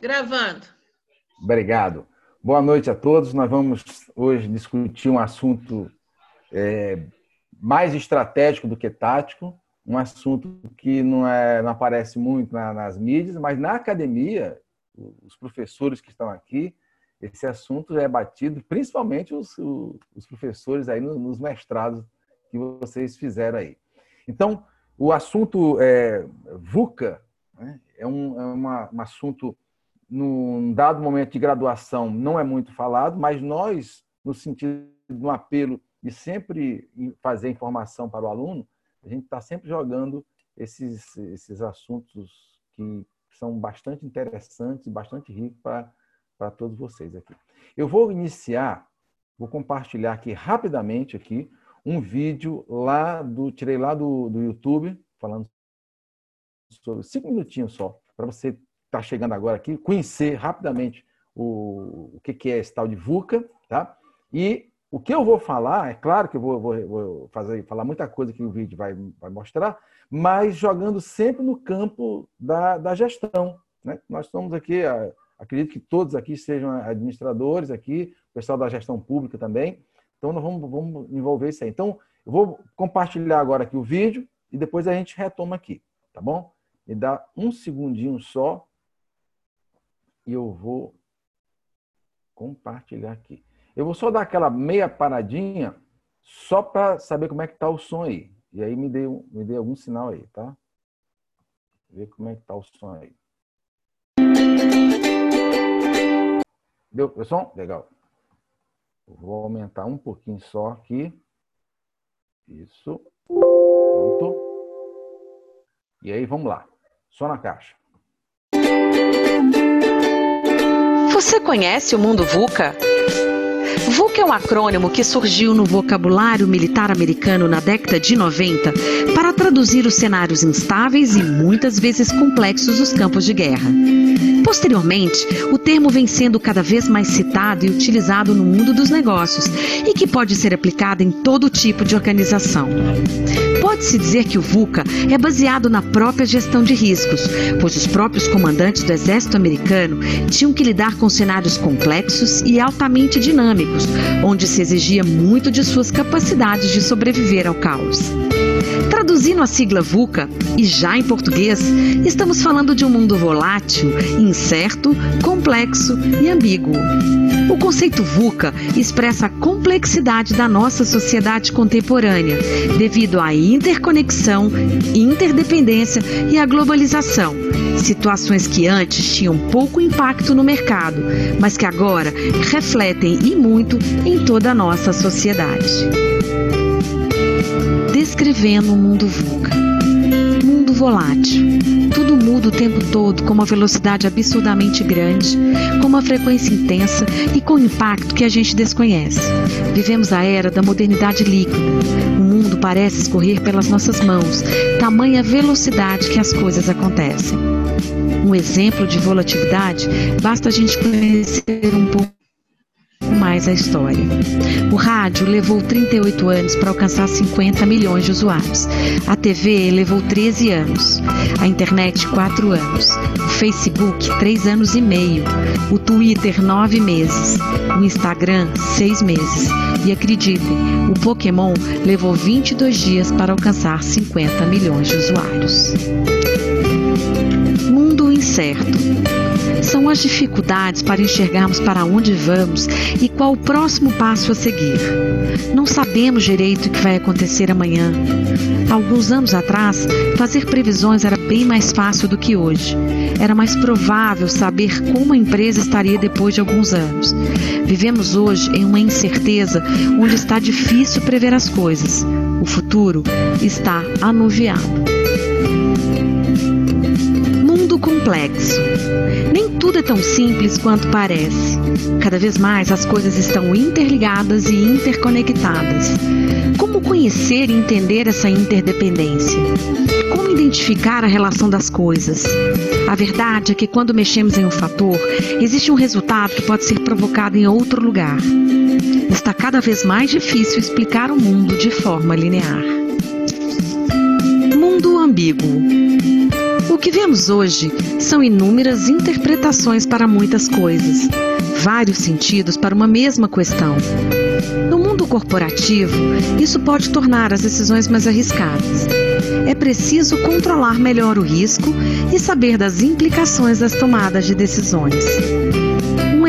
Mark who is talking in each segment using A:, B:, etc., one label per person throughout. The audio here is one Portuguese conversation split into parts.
A: Gravando.
B: Obrigado. Boa noite a todos. Nós vamos hoje discutir um assunto é, mais estratégico do que tático, um assunto que não, é, não aparece muito na, nas mídias, mas na academia, os professores que estão aqui, esse assunto já é batido, principalmente os, os professores aí nos, mestrados que vocês fizeram aí. Então, o assunto é, VUCA né, é, um, é uma, um assunto num dado momento de graduação, não é muito falado, mas nós, no sentido de um apelo de sempre fazer informação para o aluno, a gente está sempre jogando esses, esses assuntos que são bastante interessantes bastante ricos para, para todos vocês aqui. Eu vou iniciar, vou compartilhar aqui rapidamente aqui um vídeo lá do, tirei lá do, do YouTube, falando sobre cinco minutinhos só, para você está chegando agora aqui, conhecer rapidamente o, o que, que é esse tal de VUCA, tá? E o que eu vou falar, é claro que eu vou, vou, vou fazer, falar muita coisa que o vídeo vai, vai mostrar, mas jogando sempre no campo da, da gestão. Né? Nós estamos aqui, acredito que todos aqui sejam administradores aqui, pessoal da gestão pública também, então nós vamos, vamos envolver isso aí. Então, eu vou compartilhar agora aqui o vídeo e depois a gente retoma aqui, tá bom? Me dá um segundinho só e eu vou compartilhar aqui. Eu vou só dar aquela meia paradinha só para saber como é que está o som aí. E aí me dê, me dê algum sinal aí, tá? Ver como é que está o som aí. Deu o som? Legal. Vou aumentar um pouquinho só aqui. Isso. Pronto. E aí, vamos lá. Só na caixa.
C: Você conhece o mundo VUCA? VUCA é um acrônimo que surgiu no vocabulário militar americano na década de 90 para traduzir os cenários instáveis e muitas vezes complexos dos campos de guerra. Posteriormente, o termo vem sendo cada vez mais citado e utilizado no mundo dos negócios e que pode ser aplicado em todo tipo de organização. Pode-se dizer que o VUCA é baseado na própria gestão de riscos, pois os próprios comandantes do exército americano tinham que lidar com cenários complexos e altamente dinâmicos, onde se exigia muito de suas capacidades de sobreviver ao caos. Traduzindo a sigla VUCA, e já em português, estamos falando de um mundo volátil, incerto, complexo e ambíguo. O conceito VUCA expressa a complexidade da nossa sociedade contemporânea, devido à interconexão, interdependência e à globalização. Situações que antes tinham pouco impacto no mercado, mas que agora refletem e muito em toda a nossa sociedade descrevendo o mundo VUCA. Mundo volátil. Tudo muda o tempo todo com uma velocidade absurdamente grande, com uma frequência intensa e com um impacto que a gente desconhece. Vivemos a era da modernidade líquida. O mundo parece escorrer pelas nossas mãos, tamanha velocidade que as coisas acontecem. Um exemplo de volatilidade basta a gente conhecer um pouco a história. O rádio levou 38 anos para alcançar 50 milhões de usuários. A TV levou 13 anos. A internet, 4 anos. O Facebook, 3 anos e meio. O Twitter, 9 meses. O Instagram, 6 meses. E acreditem, o Pokémon levou 22 dias para alcançar 50 milhões de usuários. Mundo incerto são as dificuldades para enxergarmos para onde vamos e qual o próximo passo a seguir. Não sabemos direito o que vai acontecer amanhã. Alguns anos atrás, fazer previsões era bem mais fácil do que hoje. Era mais provável saber como a empresa estaria depois de alguns anos. Vivemos hoje em uma incerteza onde está difícil prever as coisas. O futuro está anuviado. Complexo. Nem tudo é tão simples quanto parece. Cada vez mais as coisas estão interligadas e interconectadas. Como conhecer e entender essa interdependência? Como identificar a relação das coisas? A verdade é que quando mexemos em um fator, existe um resultado que pode ser provocado em outro lugar. Está cada vez mais difícil explicar o mundo de forma linear. Mundo ambíguo. O que vemos hoje são inúmeras interpretações para muitas coisas, vários sentidos para uma mesma questão. No mundo corporativo, isso pode tornar as decisões mais arriscadas. É preciso controlar melhor o risco e saber das implicações das tomadas de decisões.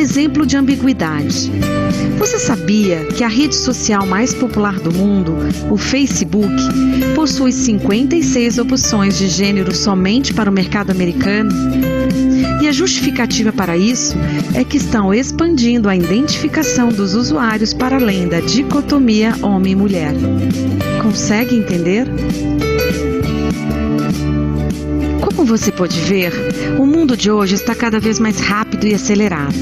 C: Exemplo de ambiguidade. Você sabia que a rede social mais popular do mundo, o Facebook, possui 56 opções de gênero somente para o mercado americano? E a justificativa para isso é que estão expandindo a identificação dos usuários para além da dicotomia homem-mulher. Consegue entender? Você pode ver, o mundo de hoje está cada vez mais rápido e acelerado.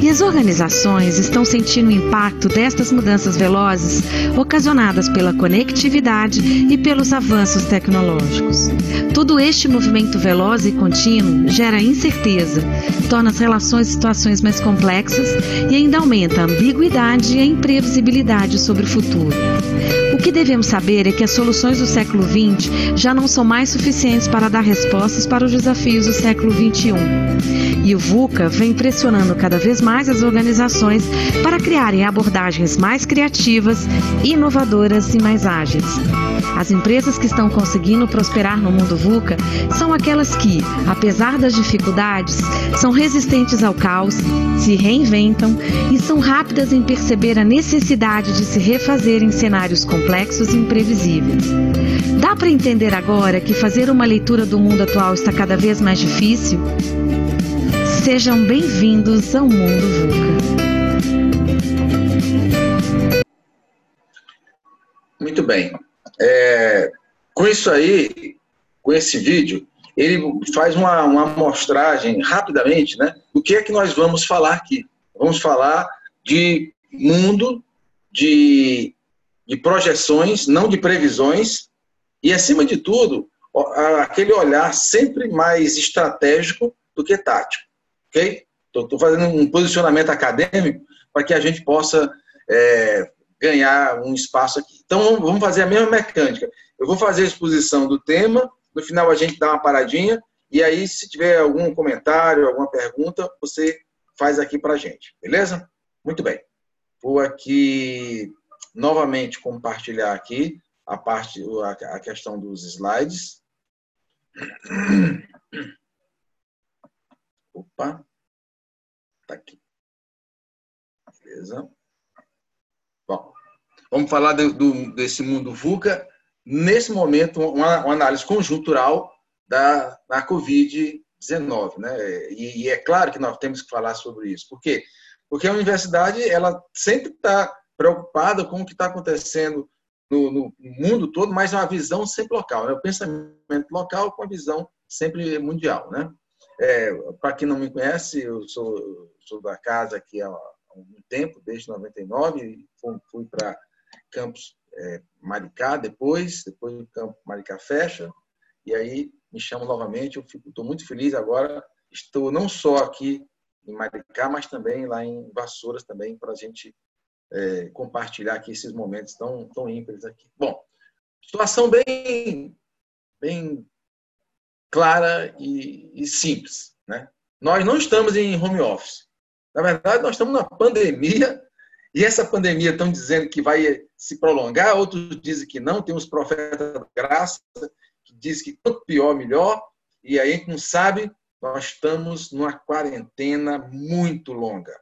C: E as organizações estão sentindo o impacto destas mudanças velozes ocasionadas pela conectividade e pelos avanços tecnológicos. Todo este movimento veloz e contínuo gera incerteza, torna as relações e situações mais complexas e ainda aumenta a ambiguidade e a imprevisibilidade sobre o futuro. O que devemos saber é que as soluções do século XX já não são mais suficientes para dar respostas para os desafios do século XXI. E o VUCA vem pressionando cada vez mais as organizações para criarem abordagens mais criativas, inovadoras e mais ágeis. As empresas que estão conseguindo prosperar no mundo VUCA são aquelas que, apesar das dificuldades, são resistentes ao caos, se reinventam e são rápidas em perceber a necessidade de se refazer em cenários complexos e imprevisíveis. Dá para entender agora que fazer uma leitura do mundo atual está cada vez mais difícil? Sejam bem-vindos ao Mundo VUCA.
B: Muito bem. É, com isso aí, com esse vídeo, ele faz uma, uma amostragem rapidamente né, do que é que nós vamos falar aqui. Vamos falar de mundo, de, de projeções, não de previsões, e, acima de tudo, aquele olhar sempre mais estratégico do que tático. Ok? Estou fazendo um posicionamento acadêmico para que a gente possa é, ganhar um espaço aqui. Então, vamos fazer a mesma mecânica. Eu vou fazer a exposição do tema, no final a gente dá uma paradinha, e aí, se tiver algum comentário, alguma pergunta, você faz aqui para a gente, beleza? Muito bem. Vou aqui novamente compartilhar aqui a parte, a questão dos slides. Opa, tá aqui. Beleza. Bom, vamos falar do, do, desse mundo VUCA. Nesse momento, uma, uma análise conjuntural da, da Covid-19. Né? E, e, é claro que nós temos que falar sobre isso. Por quê? Porque a universidade ela sempre está preocupada com o que está acontecendo no, no, mundo todo, mas é uma visão sempre local. Né? O pensamento local com a visão sempre mundial. Né? É, Para quem não me conhece, eu sou, sou da casa aqui há um tempo, desde 99, fui, para campus é, Maricá depois, depois o campo Maricá fecha, e aí me chamam novamente, eu estou muito feliz agora, estou não só aqui em Maricá, mas também lá em Vassouras também, para a gente é, compartilhar aqui esses momentos tão, tão ímpares aqui. Bom, situação bem, bem clara e, e simples, né? Nós não estamos em home office. Na verdade, nós estamos na pandemia e essa pandemia estão dizendo que vai se prolongar, outros dizem que não. Tem profetas da graça que dizem que quanto pior, melhor. E aí não sabe, nós estamos numa quarentena muito longa.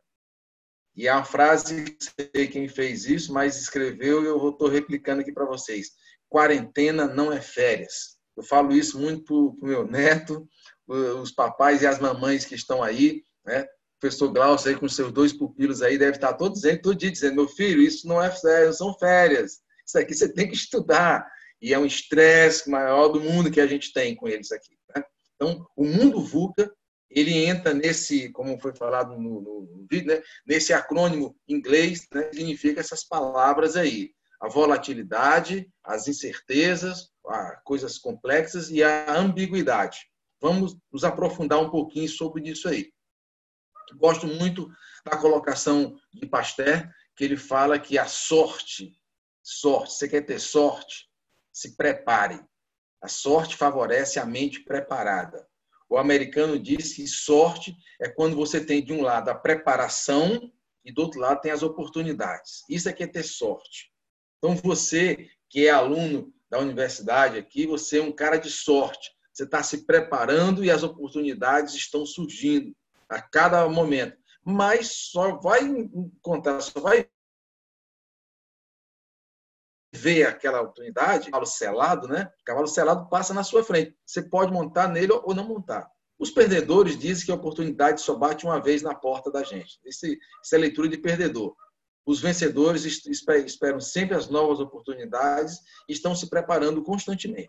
B: E é uma frase, sei quem fez isso, mas escreveu e eu estou replicando aqui para vocês. Quarentena não é férias. Eu falo isso muito para o meu neto, os papais e as mamães que estão aí, né? professor Glaucio aí com seus dois pupilos aí deve estar todo, dizendo, todo dia dizendo, meu filho, isso não é férias, são férias. Isso aqui você tem que estudar. E é um estresse maior do mundo que a gente tem com eles aqui. Né? Então, o mundo VUCA, ele entra nesse, como foi falado no, no vídeo, né? nesse acrônimo inglês, né? significa essas palavras aí. A volatilidade, as incertezas, as coisas complexas e a ambiguidade. Vamos nos aprofundar um pouquinho sobre isso aí. Gosto muito da colocação de Pasteur, que ele fala que a sorte, sorte, você quer ter sorte, se prepare. A sorte favorece a mente preparada. O americano diz que sorte é quando você tem de um lado a preparação e do outro lado tem as oportunidades. Isso é que é ter sorte. Então você que é aluno da universidade aqui, você é um cara de sorte. Você está se preparando e as oportunidades estão surgindo a cada momento. Mas só vai encontrar, só vai vê aquela oportunidade, cavalo selado, né? Cavalo selado passa na sua frente. Você pode montar nele ou não montar. Os perdedores dizem que a oportunidade só bate uma vez na porta da gente. Isso, isso é leitura de perdedor. Os vencedores esperam sempre as novas oportunidades e estão se preparando constantemente.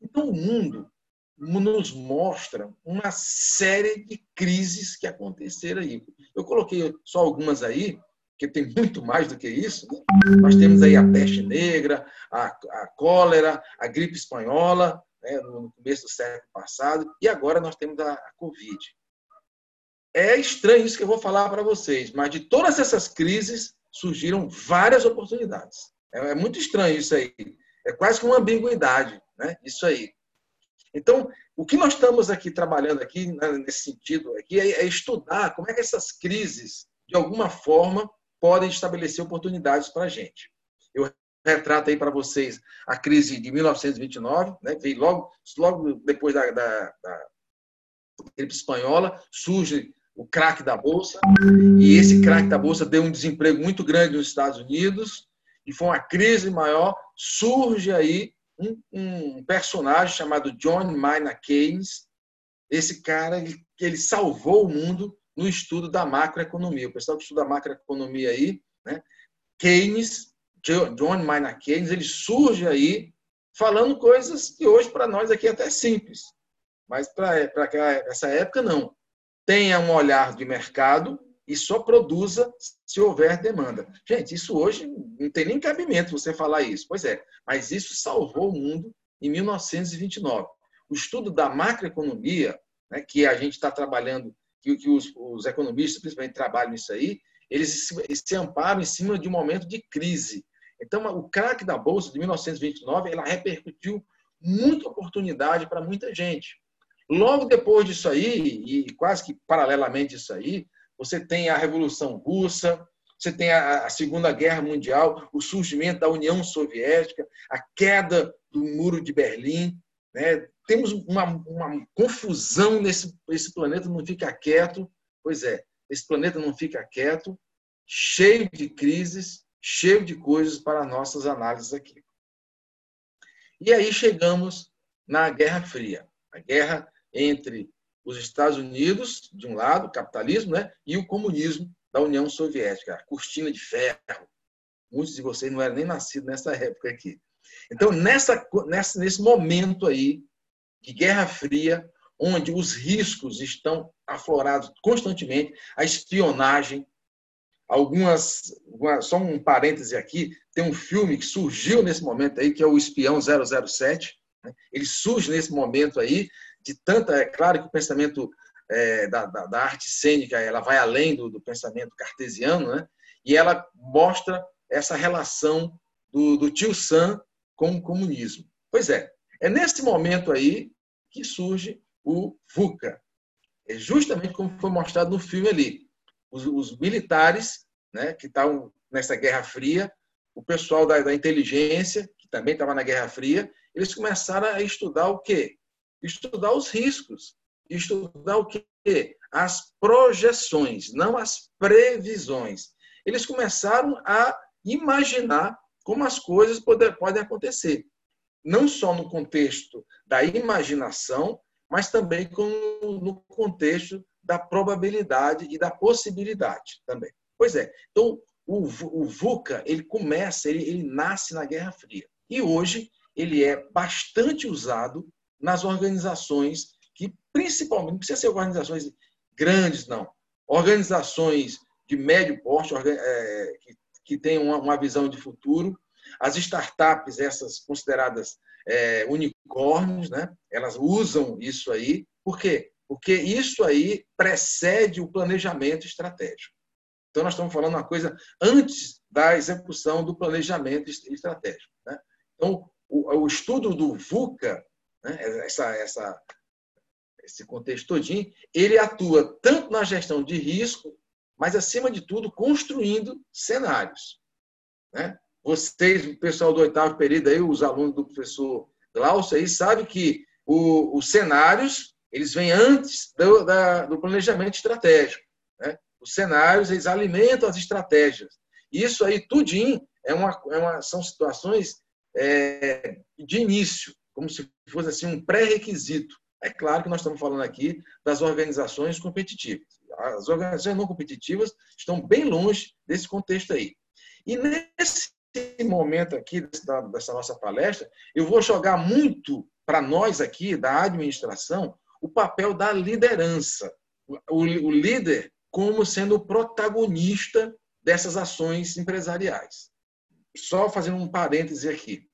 B: Então, o mundo nos mostra uma série de crises que aconteceram aí. Eu coloquei só algumas aí, que tem muito mais do que isso. Né? Nós temos aí a peste negra, a, a cólera, a gripe espanhola, né, no começo do século passado, e agora nós temos a, a Covid. É estranho isso que eu vou falar para vocês, mas de todas essas crises surgiram várias oportunidades. É, é muito estranho isso aí. É quase que uma ambiguidade, né? Isso aí. Então, o que nós estamos aqui trabalhando aqui né, nesse sentido aqui é, é estudar como é que essas crises, de alguma forma, podem estabelecer oportunidades para a gente. Eu retrato aí para vocês a crise de 1929, né? veio logo, logo depois da, da, da gripe espanhola, surge o craque da Bolsa, e esse craque da Bolsa deu um desemprego muito grande nos Estados Unidos, e foi uma crise maior, surge aí um, um personagem chamado John Maynard Keynes, esse cara ele, ele salvou o mundo no estudo da macroeconomia. O pessoal que estuda macroeconomia aí, né? Keynes, John Maynard Keynes, ele surge aí falando coisas que hoje para nós aqui é até simples, mas para essa época não. Tenha um olhar de mercado e só produza se houver demanda. Gente, isso hoje não tem nem cabimento você falar isso. Pois é, mas isso salvou o mundo em 1929. O estudo da macroeconomia, né, que a gente está trabalhando que, que os, os, economistas, principalmente, trabalham nisso aí, eles se, se amparam em cima de um momento de crise. Então, o craque da Bolsa de 1929, ela repercutiu muita oportunidade para muita gente. Logo depois disso aí, e quase que paralelamente isso aí, você tem a Revolução Russa, você tem a, Segunda Guerra Mundial, o surgimento da União Soviética, a queda do Muro de Berlim, né? Temos uma, uma confusão nesse esse planeta não fica quieto. Pois é, esse planeta não fica quieto, cheio de crises, cheio de coisas para nossas análises aqui. E aí chegamos na Guerra Fria, a guerra entre os Estados Unidos, de um lado, o capitalismo, né, e o comunismo da União Soviética, a cortina de ferro. Muitos de vocês não eram nem nascidos nessa época aqui. Então, nessa, nesse momento aí, de Guerra Fria, onde os riscos estão aflorados constantemente, a espionagem, algumas, só um parêntese aqui, tem um filme que surgiu nesse momento aí, que é o Espião 007, né? ele surge nesse momento aí, de tanta, é claro que o pensamento é, da, da, da, arte cênica, ela vai além do, do pensamento cartesiano, né? e ela mostra essa relação do, do tio Sam com o comunismo. Pois é, é nesse momento aí que surge o VUCA. É justamente como foi mostrado no filme ali. Os, os militares, né, que estavam nessa Guerra Fria, o pessoal da, da inteligência, que também estava na Guerra Fria, eles começaram a estudar o quê? Estudar os riscos. Estudar o quê? As projeções, não as previsões. Eles começaram a imaginar como as coisas poder, podem acontecer não só no contexto da imaginação, mas também no contexto da probabilidade e da possibilidade também. Pois é. Então, o, o VUCA, ele começa, ele, ele nasce na Guerra Fria. E hoje ele é bastante usado nas organizações que, principalmente, não precisa ser organizações grandes, não. Organizações de médio porte, é, que, que uma, uma visão de futuro, as startups, essas consideradas é, unicórnios, né? elas usam isso aí. Por quê? Porque isso aí precede o planejamento estratégico. Então, nós estamos falando uma coisa antes da execução do planejamento estratégico. Né? Então, o, o estudo do VUCA, né, essa, essa, esse contexto todinho, ele atua tanto na gestão de risco, mas, acima de tudo, construindo cenários. Né? Vocês, o pessoal do oitavo período, aí, os alunos do professor Glaucio, aí, sabem que o, os cenários eles vêm antes do, da, do planejamento estratégico. Né? Os cenários eles alimentam as estratégias. Isso aí, tudinho, é uma, é uma, são situações é, de início, como se fosse assim um pré-requisito. É claro que nós estamos falando aqui das organizações competitivas. As organizações não competitivas estão bem longe desse contexto aí. E nesse momento aqui dessa nossa palestra, eu vou jogar muito para nós aqui da administração o papel da liderança. O, o líder como sendo o protagonista dessas ações empresariais. Só fazendo um parêntese aqui.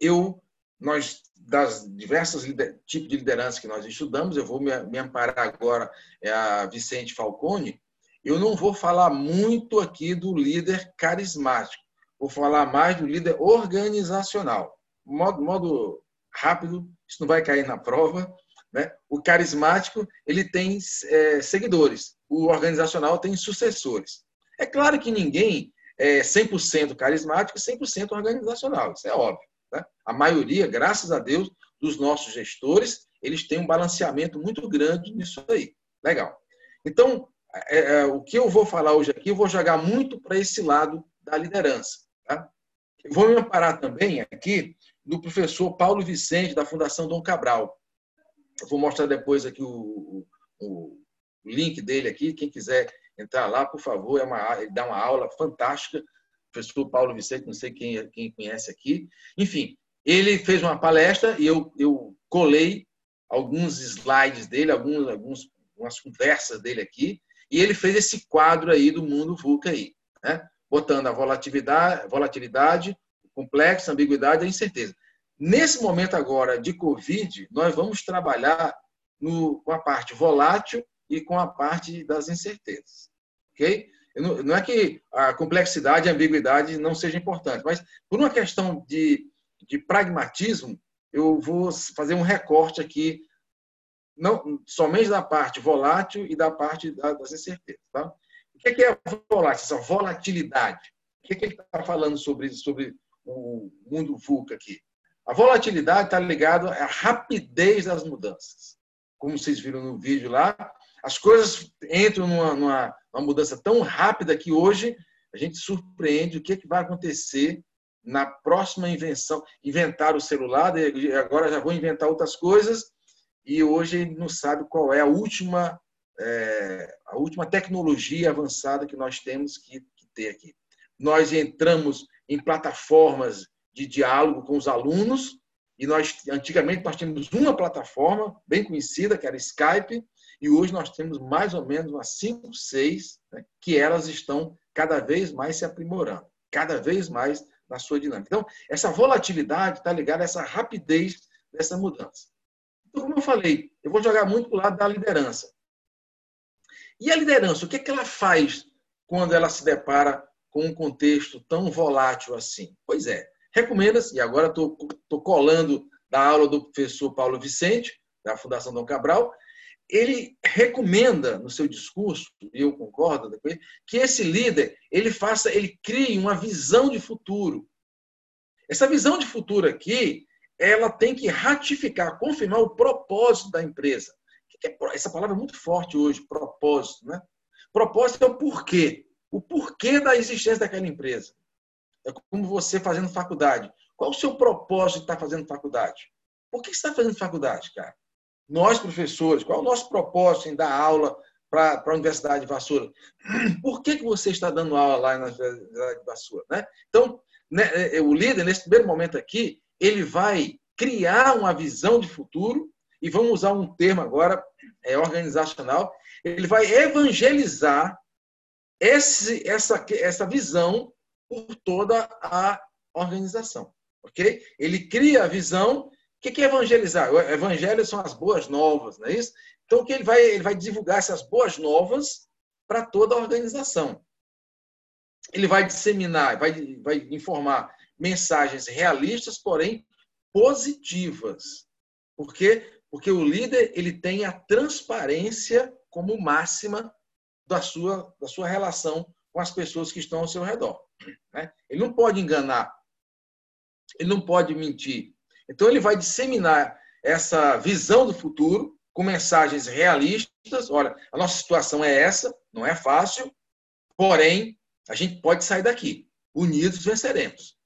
B: Eu, nós, das diversas tipos de liderança que nós estudamos, eu vou me, me amparar agora é a Vicente Falcone, eu não vou falar muito aqui do líder carismático, vou falar mais do líder organizacional. Modo, modo rápido, isso não vai cair na prova. Né? O carismático ele tem é, seguidores, o organizacional tem sucessores. É claro que ninguém é 100% carismático e 100% organizacional, isso é óbvio. Né? A maioria, graças a Deus, dos nossos gestores, eles têm um balanceamento muito grande nisso aí. Legal. Então, é, é, o que eu vou falar hoje aqui, eu vou jogar muito para esse lado da liderança. Tá? Vou me amparar também aqui do professor Paulo Vicente, da Fundação Dom Cabral. Eu vou mostrar depois aqui o, o, o link dele aqui. Quem quiser entrar lá, por favor, é uma, ele dá uma aula fantástica. professor Paulo Vicente, não sei quem, quem conhece aqui. Enfim, ele fez uma palestra e eu, eu colei alguns slides dele, alguns, alguns, algumas conversas dele aqui, e ele fez esse quadro aí do mundo VUCA aí, né? Botando a volatilidade, volatilidade, complexo, ambiguidade e incerteza. Nesse momento agora de Covid, nós vamos trabalhar no, com a parte volátil e com a parte das incertezas. Ok? Não é que a complexidade e a ambiguidade não seja importante, mas por uma questão de, de pragmatismo, eu vou fazer um recorte aqui, não somente da parte volátil e da parte das incertezas. Tá? O que é volátil? Essa volatilidade. O que ele está falando sobre, sobre o mundo VUCA aqui. A volatilidade está ligada à rapidez das mudanças. Como vocês viram no vídeo lá, as coisas entram numa, numa, numa mudança tão rápida que hoje a gente surpreende o que, é que vai acontecer na próxima invenção. Inventar o celular, agora já vou inventar outras coisas, e hoje não sabe qual é a última, é, a última tecnologia avançada que nós temos que, que ter aqui. Nós entramos em plataformas de diálogo com os alunos. E nós, antigamente, nós tínhamos uma plataforma bem conhecida, que era Skype, e hoje nós temos mais ou menos umas cinco, seis, né, que elas estão cada vez mais se aprimorando, cada vez mais na sua dinâmica. Então, essa volatilidade está ligada a essa rapidez dessa mudança. Então, como eu falei, eu vou jogar muito para o lado da liderança. E a liderança, o que, é que ela faz quando ela se depara com um contexto tão volátil assim? Pois é, recomenda-se, e agora estou colando da aula do professor Paulo Vicente, da Fundação Dom Cabral, ele recomenda no seu discurso, e eu concordo depois, que esse líder ele faça, ele crie uma visão de futuro. Essa visão de futuro aqui, ela tem que ratificar, confirmar o propósito da empresa. Essa palavra é muito forte hoje, propósito, né? Propósito é o porquê o porquê da existência daquela empresa. É como você fazendo faculdade. Qual o seu propósito de estar fazendo faculdade? Por que você está fazendo faculdade, cara? Nós, professores, qual é o nosso propósito em dar aula para a Universidade de Vassoura? Por que, que você está dando aula lá na Universidade de Vassoura? Né? Então, né, é, é, o líder, nesse primeiro momento aqui, ele vai criar uma visão de futuro, e vamos usar um termo agora é, organizacional, ele vai evangelizar esse, essa, essa visão por toda a organização. ok? Ele cria a visão. O que é evangelizar? O evangelho são as boas novas, não é isso? Então, que ele vai, ele vai divulgar essas boas novas para toda a organização. Ele vai disseminar, vai, vai informar mensagens realistas, porém positivas. Por quê? Porque o líder ele tem a transparência como máxima da sua, da sua relação com as pessoas que estão ao seu redor. Né? Ele não pode enganar, ele não pode mentir. Então, ele vai disseminar essa visão do futuro com mensagens realistas. Olha, a nossa situação é essa, não é fácil, porém, a gente pode sair daqui. Unidos venceremos.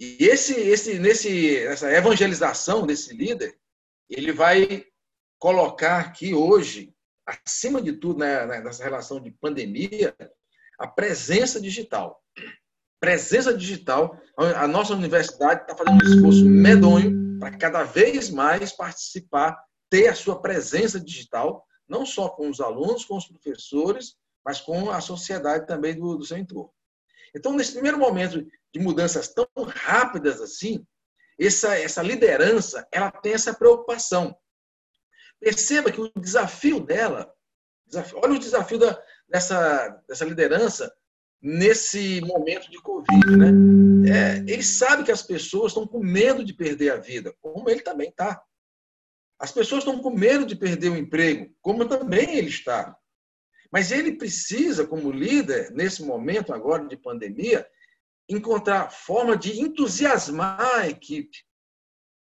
B: E esse, esse, nesse, essa evangelização desse líder, ele vai colocar aqui hoje, acima de tudo, né, né nessa relação de pandemia, a presença digital. Presença digital. A nossa universidade está fazendo um esforço medonho para cada vez mais participar, ter a sua presença digital, não só com os alunos, com os professores, mas com a sociedade também do, do seu entorno. Então, nesse primeiro momento de mudanças tão rápidas assim, essa, essa liderança ela tem essa preocupação. Perceba que o desafio dela, desafio, olha o desafio da, dessa, dessa liderança nesse momento de Covid. Né? É, ele sabe que as pessoas estão com medo de perder a vida, como ele também está. As pessoas estão com medo de perder o emprego, como também ele está. Mas ele precisa, como líder, nesse momento agora de pandemia, encontrar forma de entusiasmar a equipe,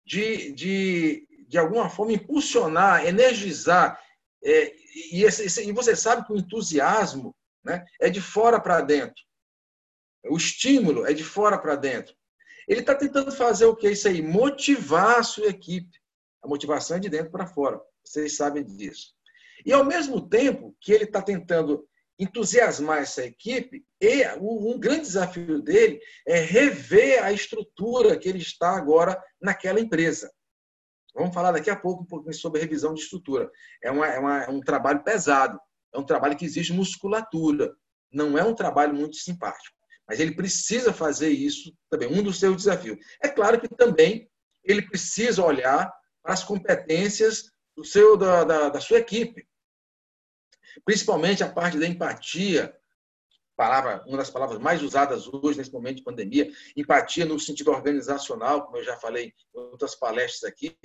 B: de, de, de alguma forma impulsionar, energizar. É, e, esse, e você sabe que o entusiasmo né, é de fora para dentro. O estímulo é de fora para dentro. Ele está tentando fazer o que? Isso aí, motivar a sua equipe. A motivação é de dentro para fora. Vocês sabem disso. E, ao mesmo tempo que ele está tentando entusiasmar essa equipe, e um grande desafio dele é rever a estrutura que ele está agora naquela empresa. Vamos falar daqui a pouco um pouquinho sobre revisão de estrutura. É, uma, é, uma, é um trabalho pesado, é um trabalho que exige musculatura, não é um trabalho muito simpático. Mas ele precisa fazer isso também, um dos seus desafios. É claro que também ele precisa olhar para as competências do seu, da, da, da sua equipe. Principalmente a parte da empatia, palavra, uma das palavras mais usadas hoje nesse momento de pandemia, empatia no sentido organizacional, como eu já falei em outras palestras aqui,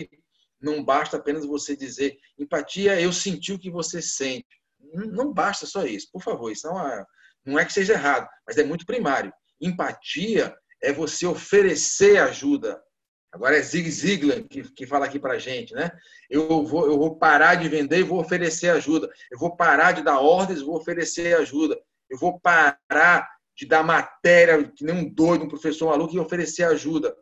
B: não basta apenas você dizer empatia, eu senti o que você sente. Não basta só isso, por favor, isso não é, não é que seja errado, mas é muito primário. Empatia é você oferecer ajuda, Agora é Zig Ziglar que, que fala aqui para gente, né? Eu vou, eu vou parar de vender e vou oferecer ajuda. Eu vou parar de dar ordens e vou oferecer ajuda. Eu vou parar de dar matéria que nem um doido, um professor maluco e oferecer ajuda.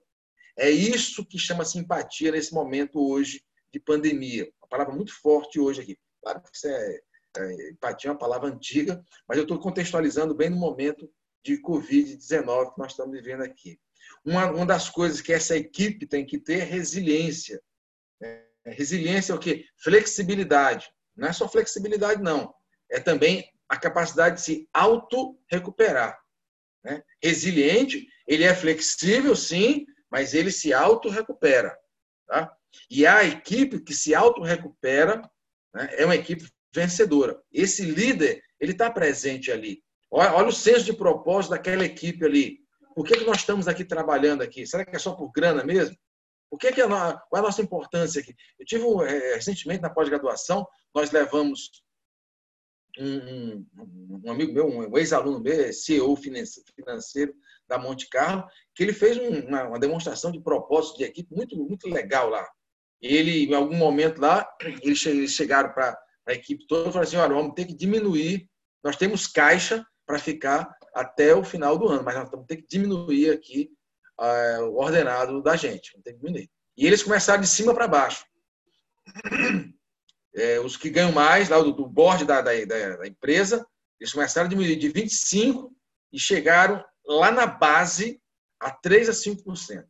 B: É isso que chama simpatia nesse momento hoje de pandemia. Uma palavra muito forte hoje aqui. Claro que isso é, é empatia é uma palavra antiga, mas eu estou contextualizando bem no momento de Covid-19 que nós estamos vivendo aqui. Uma, uma das coisas que essa equipe tem que ter é resiliência. É, resiliência é o quê? Flexibilidade. Não é só flexibilidade, não. É também a capacidade de se auto-recuperar. Né? Resiliente, ele é flexível, sim, mas ele se auto-recupera. Tá? E a equipe que se auto-recupera né, é uma equipe vencedora. Esse líder, ele está presente ali. Olha, olha o senso de propósito daquela equipe ali. Por que, que nós estamos aqui trabalhando aqui? Será que é só por grana mesmo? O que, que é, qual é a nossa importância aqui? Eu tive é, recentemente na pós-graduação, nós levamos um, um, um, amigo meu, um ex-aluno meu, CEO financeiro da Monte Carlo, que ele fez uma, uma, demonstração de propósito de equipe muito, muito legal lá. Ele, em algum momento lá, eles chegaram para a equipe toda e falaram assim: olha, vamos ter que diminuir, nós temos caixa para ficar até o final do ano, mas nós vamos ter que diminuir aqui uh, o ordenado da gente. Vamos ter que diminuir. E eles começaram de cima para baixo. É, os que ganham mais, lá do, do board da, da, da, empresa, eles começaram a diminuir de 25% e chegaram lá na base a 3% a 5%.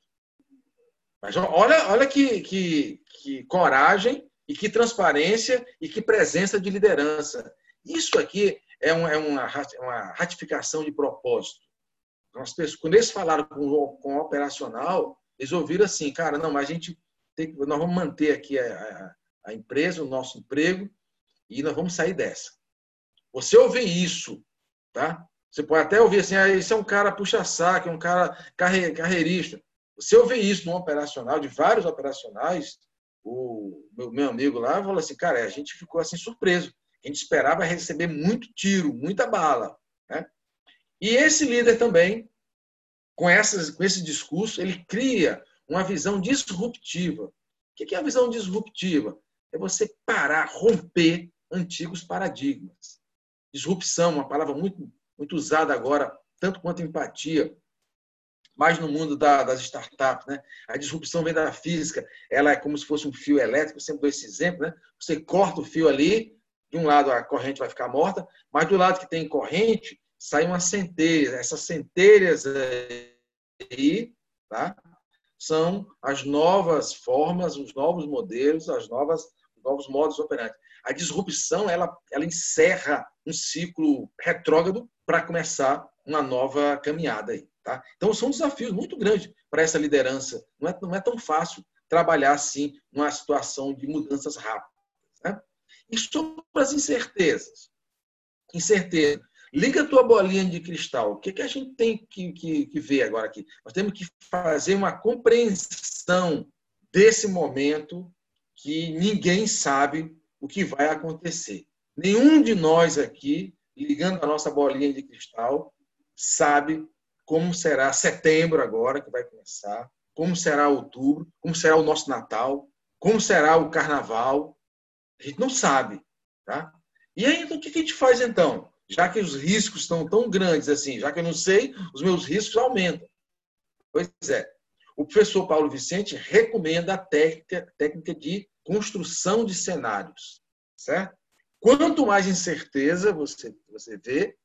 B: Mas olha, olha que, que, que coragem e que transparência e que presença de liderança. Isso aqui é, é uma, uma ratificação de propósito. quando eles falaram com, com o operacional, eles ouviram assim, cara, não, mas a gente tem, nós vamos manter aqui a, a, a empresa, o nosso emprego, e nós vamos sair dessa. Você ouvir isso, tá? Você pode até ouvir assim, ah, esse é um cara puxa-saco, é um cara carre, carreirista. Você ouvir isso num operacional, de vários operacionais, o meu, meu amigo lá falou assim, cara, a gente ficou assim surpreso. A gente esperava receber muito tiro, muita bala. Né? E esse líder também, com, essas, com esse discurso, ele cria uma visão disruptiva. O que é a visão disruptiva? É você parar, romper antigos paradigmas. Disrupção, uma palavra muito, muito usada agora, tanto quanto empatia, mais no mundo da, das startups. Né? A disrupção vem da física, ela é como se fosse um fio elétrico, sempre dou esse exemplo. Né? Você corta o fio ali, de um lado a corrente vai ficar morta, mas do lado que tem corrente, sai uma centelha. Essas centelhas aí tá? são as novas formas, os novos modelos, as novas os novos modos operantes. A disrupção ela, ela encerra um ciclo retrógrado para começar uma nova caminhada aí. Tá? Então, são desafios muito grandes para essa liderança. Não é, não é tão fácil trabalhar assim numa situação de mudanças rápidas. Né? E sobre as incertezas. Incerteza. Liga a tua bolinha de cristal. O que, que a gente tem que, que, que ver agora aqui? Nós temos que fazer uma compreensão desse momento que ninguém sabe o que vai acontecer. Nenhum de nós aqui, ligando a nossa bolinha de cristal, sabe como será setembro agora, que vai começar, como será outubro, como será o nosso Natal, como será o Carnaval. A gente não sabe. Tá? E aí, então, o que a gente faz então? Já que os riscos estão tão grandes assim, já que eu não sei, os meus riscos aumentam. Pois é. O professor Paulo Vicente recomenda a técnica, técnica de construção de cenários. Certo? Quanto mais incerteza você, você vê,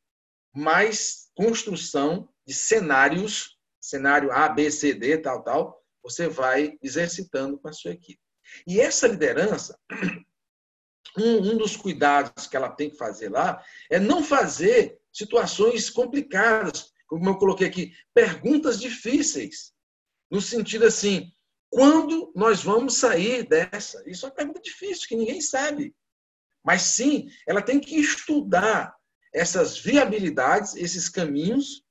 B: mais construção de cenários, cenário A, B, C, D, tal, tal, você vai exercitando com a sua equipe. E essa liderança, um, um dos cuidados que ela tem que fazer lá é não fazer situações complicadas, como eu coloquei aqui, perguntas difíceis, no sentido assim, quando nós vamos sair dessa? Isso é uma pergunta difícil, que ninguém sabe. Mas sim, ela tem que estudar essas viabilidades, esses caminhos,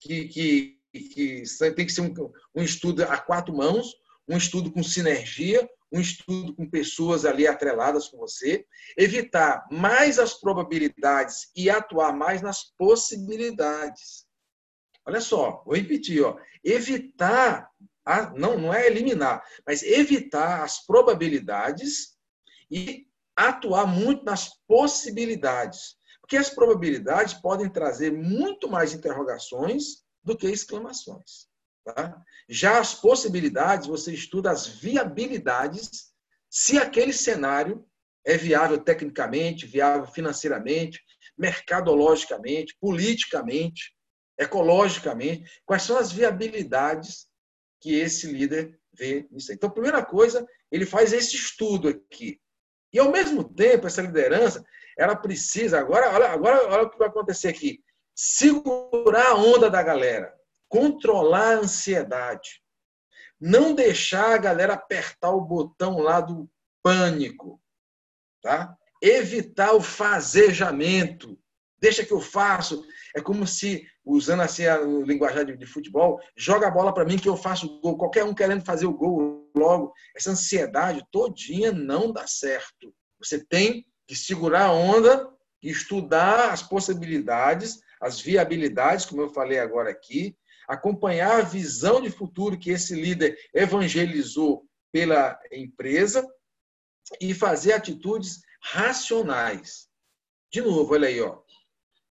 B: que, que, que tem que ser um, um estudo a quatro mãos, um estudo com sinergia, um estudo com pessoas ali atreladas com você, evitar mais as probabilidades e atuar mais nas possibilidades. Olha só, vou repetir, ó, evitar, a, não, não é eliminar, mas evitar as probabilidades e atuar muito nas possibilidades. Porque as probabilidades podem trazer muito mais interrogações do que exclamações. Tá? Já as possibilidades, você estuda as viabilidades, se aquele cenário é viável tecnicamente, viável financeiramente, mercadologicamente, politicamente, ecologicamente, quais são as viabilidades que esse líder vê nisso. Então, a primeira coisa, ele faz esse estudo aqui. E, ao mesmo tempo, essa liderança, ela precisa, agora, olha, agora olha o que vai acontecer aqui, segurar a onda da galera controlar a ansiedade. Não deixar a galera apertar o botão lá do pânico. Tá? Evitar o fazejamento. Deixa que eu faço. É como se, usando assim o linguajar de, de futebol, joga a bola para mim que eu faço o gol. Qualquer um querendo fazer o gol logo. Essa ansiedade todinha não dá certo. Você tem que segurar a onda, estudar as possibilidades, as viabilidades, como eu falei agora aqui, acompanhar a visão de futuro que esse líder evangelizou pela empresa e fazer atitudes racionais. De novo, olha aí, ó.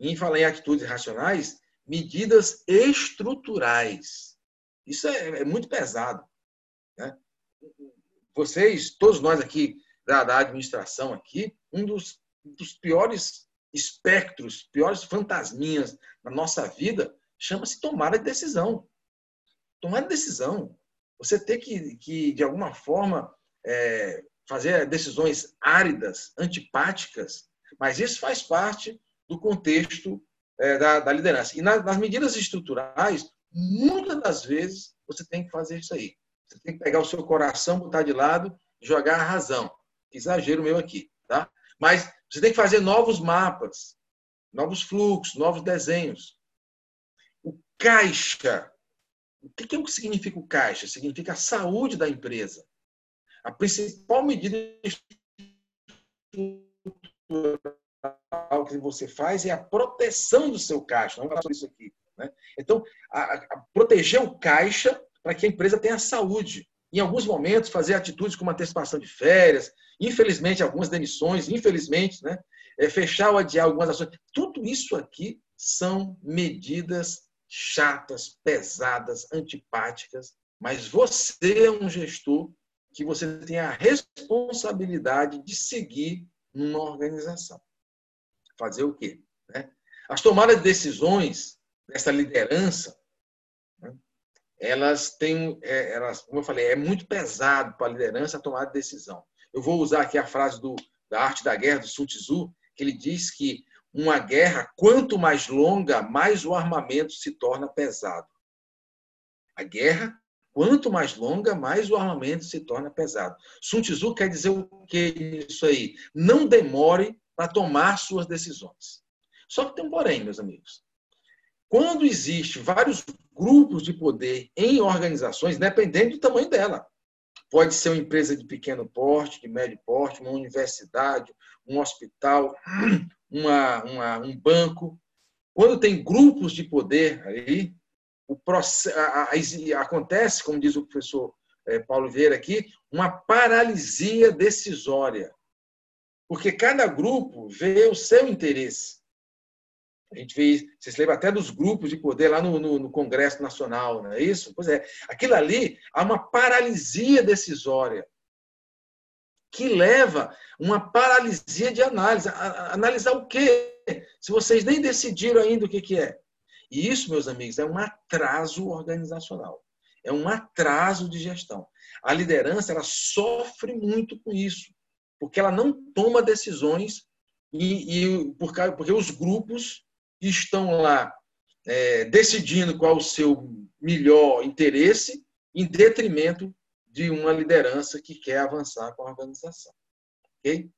B: Em falar em atitudes racionais, medidas estruturais. Isso é, é muito pesado. Né? Vocês, todos nós aqui da, da administração aqui, um dos, dos piores espectros, piores fantasminhas na nossa vida chama-se tomada de decisão. Tomar de decisão. Você tem que, que de alguma forma, é, fazer decisões áridas, antipáticas, mas isso faz parte do contexto é, da, da, liderança. E na, nas medidas estruturais, muitas das vezes, você tem que fazer isso aí. Você tem que pegar o seu coração, botar de lado e jogar a razão. Exagero meu aqui, tá? Mas você tem que fazer novos mapas novos fluxos, novos desenhos. Caixa. O que, que significa o caixa? Significa a saúde da empresa. A principal medida que você faz é a proteção do seu caixa. Vamos falar sobre isso aqui. Né? Então, a, a, proteger o caixa para que a empresa tenha saúde. Em alguns momentos, fazer atitudes como antecipação de férias, infelizmente, algumas demissões, infelizmente, né? É, fechar ou adiar algumas ações. Tudo isso aqui são medidas chatas, pesadas, antipáticas, mas você é um gestor que você tem a responsabilidade de seguir numa organização. Fazer o quê? Né? As tomadas de decisões dessa liderança, né? elas têm, é, elas, como eu falei, é muito pesado para a liderança tomar de decisão. Eu vou usar aqui a frase do, da Arte da Guerra, do Sun Tzu, que ele diz que uma guerra, quanto mais longa, mais o armamento se torna pesado. A guerra, quanto mais longa, mais o armamento se torna pesado. Sun Tzu quer dizer o que isso aí? Não demore para tomar suas decisões. Só que tem um porém, meus amigos. Quando existe vários grupos de poder em organizações, dependendo do tamanho dela, pode ser uma empresa de pequeno porte, de médio porte, uma universidade, um hospital, uma, uma, um banco. Quando tem grupos de poder aí, o processo, a, a, acontece, como diz o professor é, Paulo Vieira aqui, uma paralisia decisória. Porque cada grupo vê o seu interesse. A gente vê, se lembra até dos grupos de poder lá no, no, no, Congresso Nacional, não é isso? Pois é, aquilo ali há uma paralisia decisória que leva uma paralisia de análise. Analisar o quê? Se vocês nem decidiram ainda o que, que é. E isso, meus amigos, é um atraso organizacional. É um atraso de gestão. A liderança ela sofre muito com isso, porque ela não toma decisões e, e por, porque os grupos estão lá é, decidindo qual o seu melhor interesse em detrimento de uma liderança que quer avançar com a organização. Ok?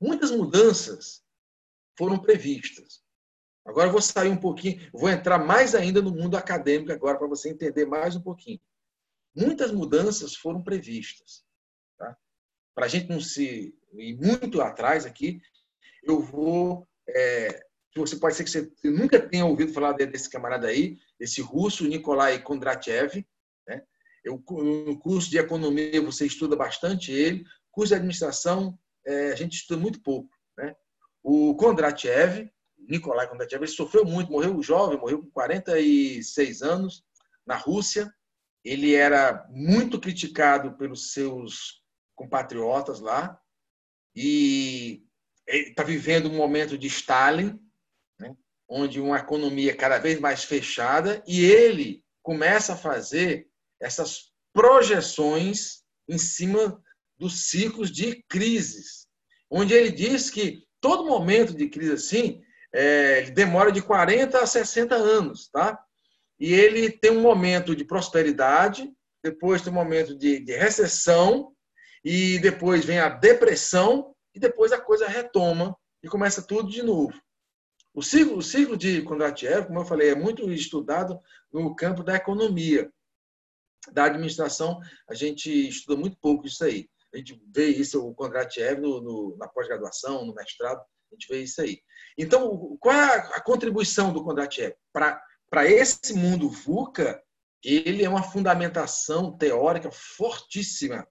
B: Muitas mudanças foram previstas. Agora eu vou sair um pouquinho, vou entrar mais ainda no mundo acadêmico agora para você entender mais um pouquinho. Muitas mudanças foram previstas. Tá? Para a gente não se ir muito atrás aqui, eu vou é, você pode ser que você nunca tenha ouvido falar desse camarada aí, esse russo, Nikolai Kondratiev. Né? Eu, no curso de economia você estuda bastante ele, curso de administração é, a gente estuda muito pouco. Né? O Kondratiev, Nikolai Kondratiev, ele sofreu muito, morreu jovem, morreu com 46 anos na Rússia. Ele era muito criticado pelos seus compatriotas lá e está vivendo um momento de Stalin, onde uma economia cada vez mais fechada, e ele começa a fazer essas projeções em cima dos ciclos de crises, onde ele diz que todo momento de crise assim é, demora de 40 a 60 anos, tá? E ele tem um momento de prosperidade, depois tem um momento de, de recessão, e depois vem a depressão, e depois a coisa retoma e começa tudo de novo. O ciclo, o ciclo de Kondratiev, como eu falei, é muito estudado no campo da economia. Da administração, a gente estuda muito pouco isso aí. A gente vê isso, o Kondratiev, no, no, na pós-graduação, no mestrado, a gente vê isso aí. Então, qual é a contribuição do Kondratiev? Para esse mundo VUCA, ele é uma fundamentação teórica fortíssima.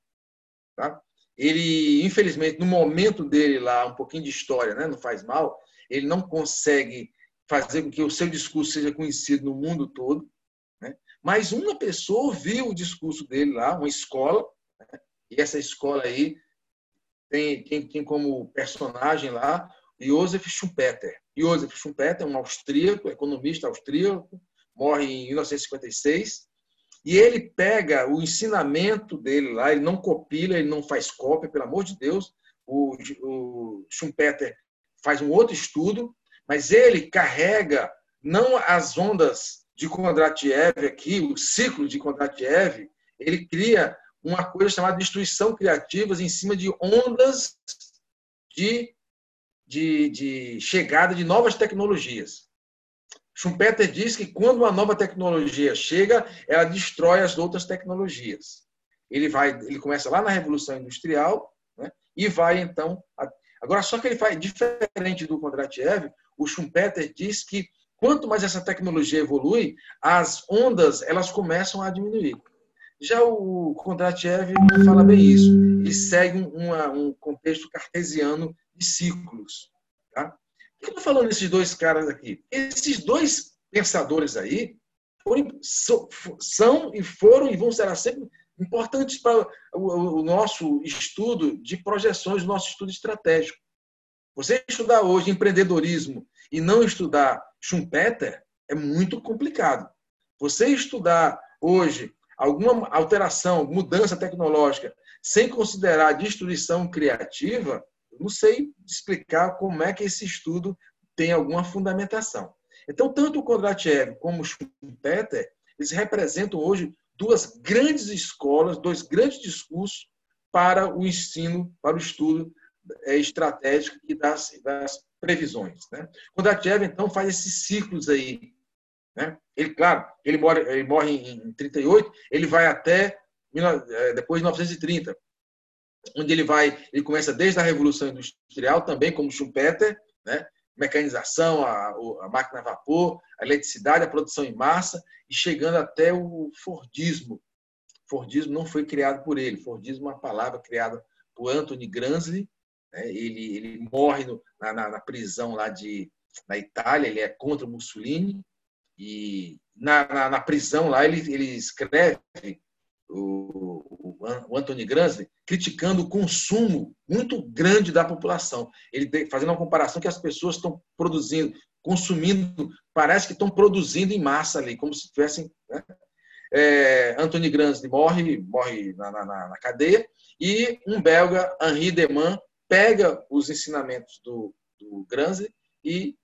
B: Tá? Ele, infelizmente, no momento dele lá, um pouquinho de história, né? não faz mal, ele não consegue fazer com que o seu discurso seja conhecido no mundo todo. Mas uma pessoa ouviu o discurso dele lá, uma escola, né? e essa escola aí tem, tem, tem como personagem lá Josef Schumpeter. Josef Schumpeter é um austríaco, economista austríaco, morre em 1956, e ele pega o ensinamento dele lá, ele não copia, ele não faz cópia, pelo amor de Deus. O, o Schumpeter faz um outro estudo, mas ele carrega não as ondas de Kondratiev aqui, o ciclo de Kondratiev, ele cria uma coisa chamada destruição criativas em cima de ondas de de, de chegada de novas tecnologias. Schumpeter diz que quando uma nova tecnologia chega, ela destrói as outras tecnologias. Ele vai, ele começa lá na Revolução Industrial né, e vai então. Agora, só que ele faz diferente do Kondratiev, o Schumpeter diz que quanto mais essa tecnologia evolui, as ondas elas começam a diminuir. Já o Kondratiev fala bem isso. Ele segue uma, um contexto cartesiano de ciclos. Tá? Por que eu estou falando desses dois caras aqui? Esses dois pensadores aí foram, são e foram e vão ser sempre importantes para o nosso estudo de projeções, o nosso estudo estratégico. Você estudar hoje empreendedorismo e não estudar Schumpeter é muito complicado. Você estudar hoje alguma alteração, mudança tecnológica, sem considerar destruição criativa, não sei explicar como é que esse estudo tem alguma fundamentação. Então, tanto o Kondratiev como o Schumpeter, eles representam hoje duas grandes escolas, dois grandes discursos para o ensino, para o estudo é, estratégico e das, das previsões. Né? Kondratiev, então, faz esses ciclos aí né? Ele, claro, ele morre, ele morre em 38, ele vai até é, depois de 1930, onde ele vai, ele começa desde a Revolução Industrial, também como Schumpeter, né? mecanização, a, a, máquina a vapor, a eletricidade, a produção em massa, e chegando até o Fordismo. Fordismo não foi criado por ele, Fordismo é uma palavra criada por Anthony Gramsci, né? ele, ele morre no, na, na, prisão lá de, na Itália, ele é contra Mussolini, e na, na, na prisão lá ele, ele escreve, o, o, o Anthony Gramsci, criticando o consumo muito grande da população. Ele fazendo uma comparação que as pessoas estão produzindo, consumindo, parece que estão produzindo em massa ali, como se tivessem. Né? É, Anthony Gramsci morre, morre na, na, na, cadeia, e um belga, Henri Deman, pega os ensinamentos do, do e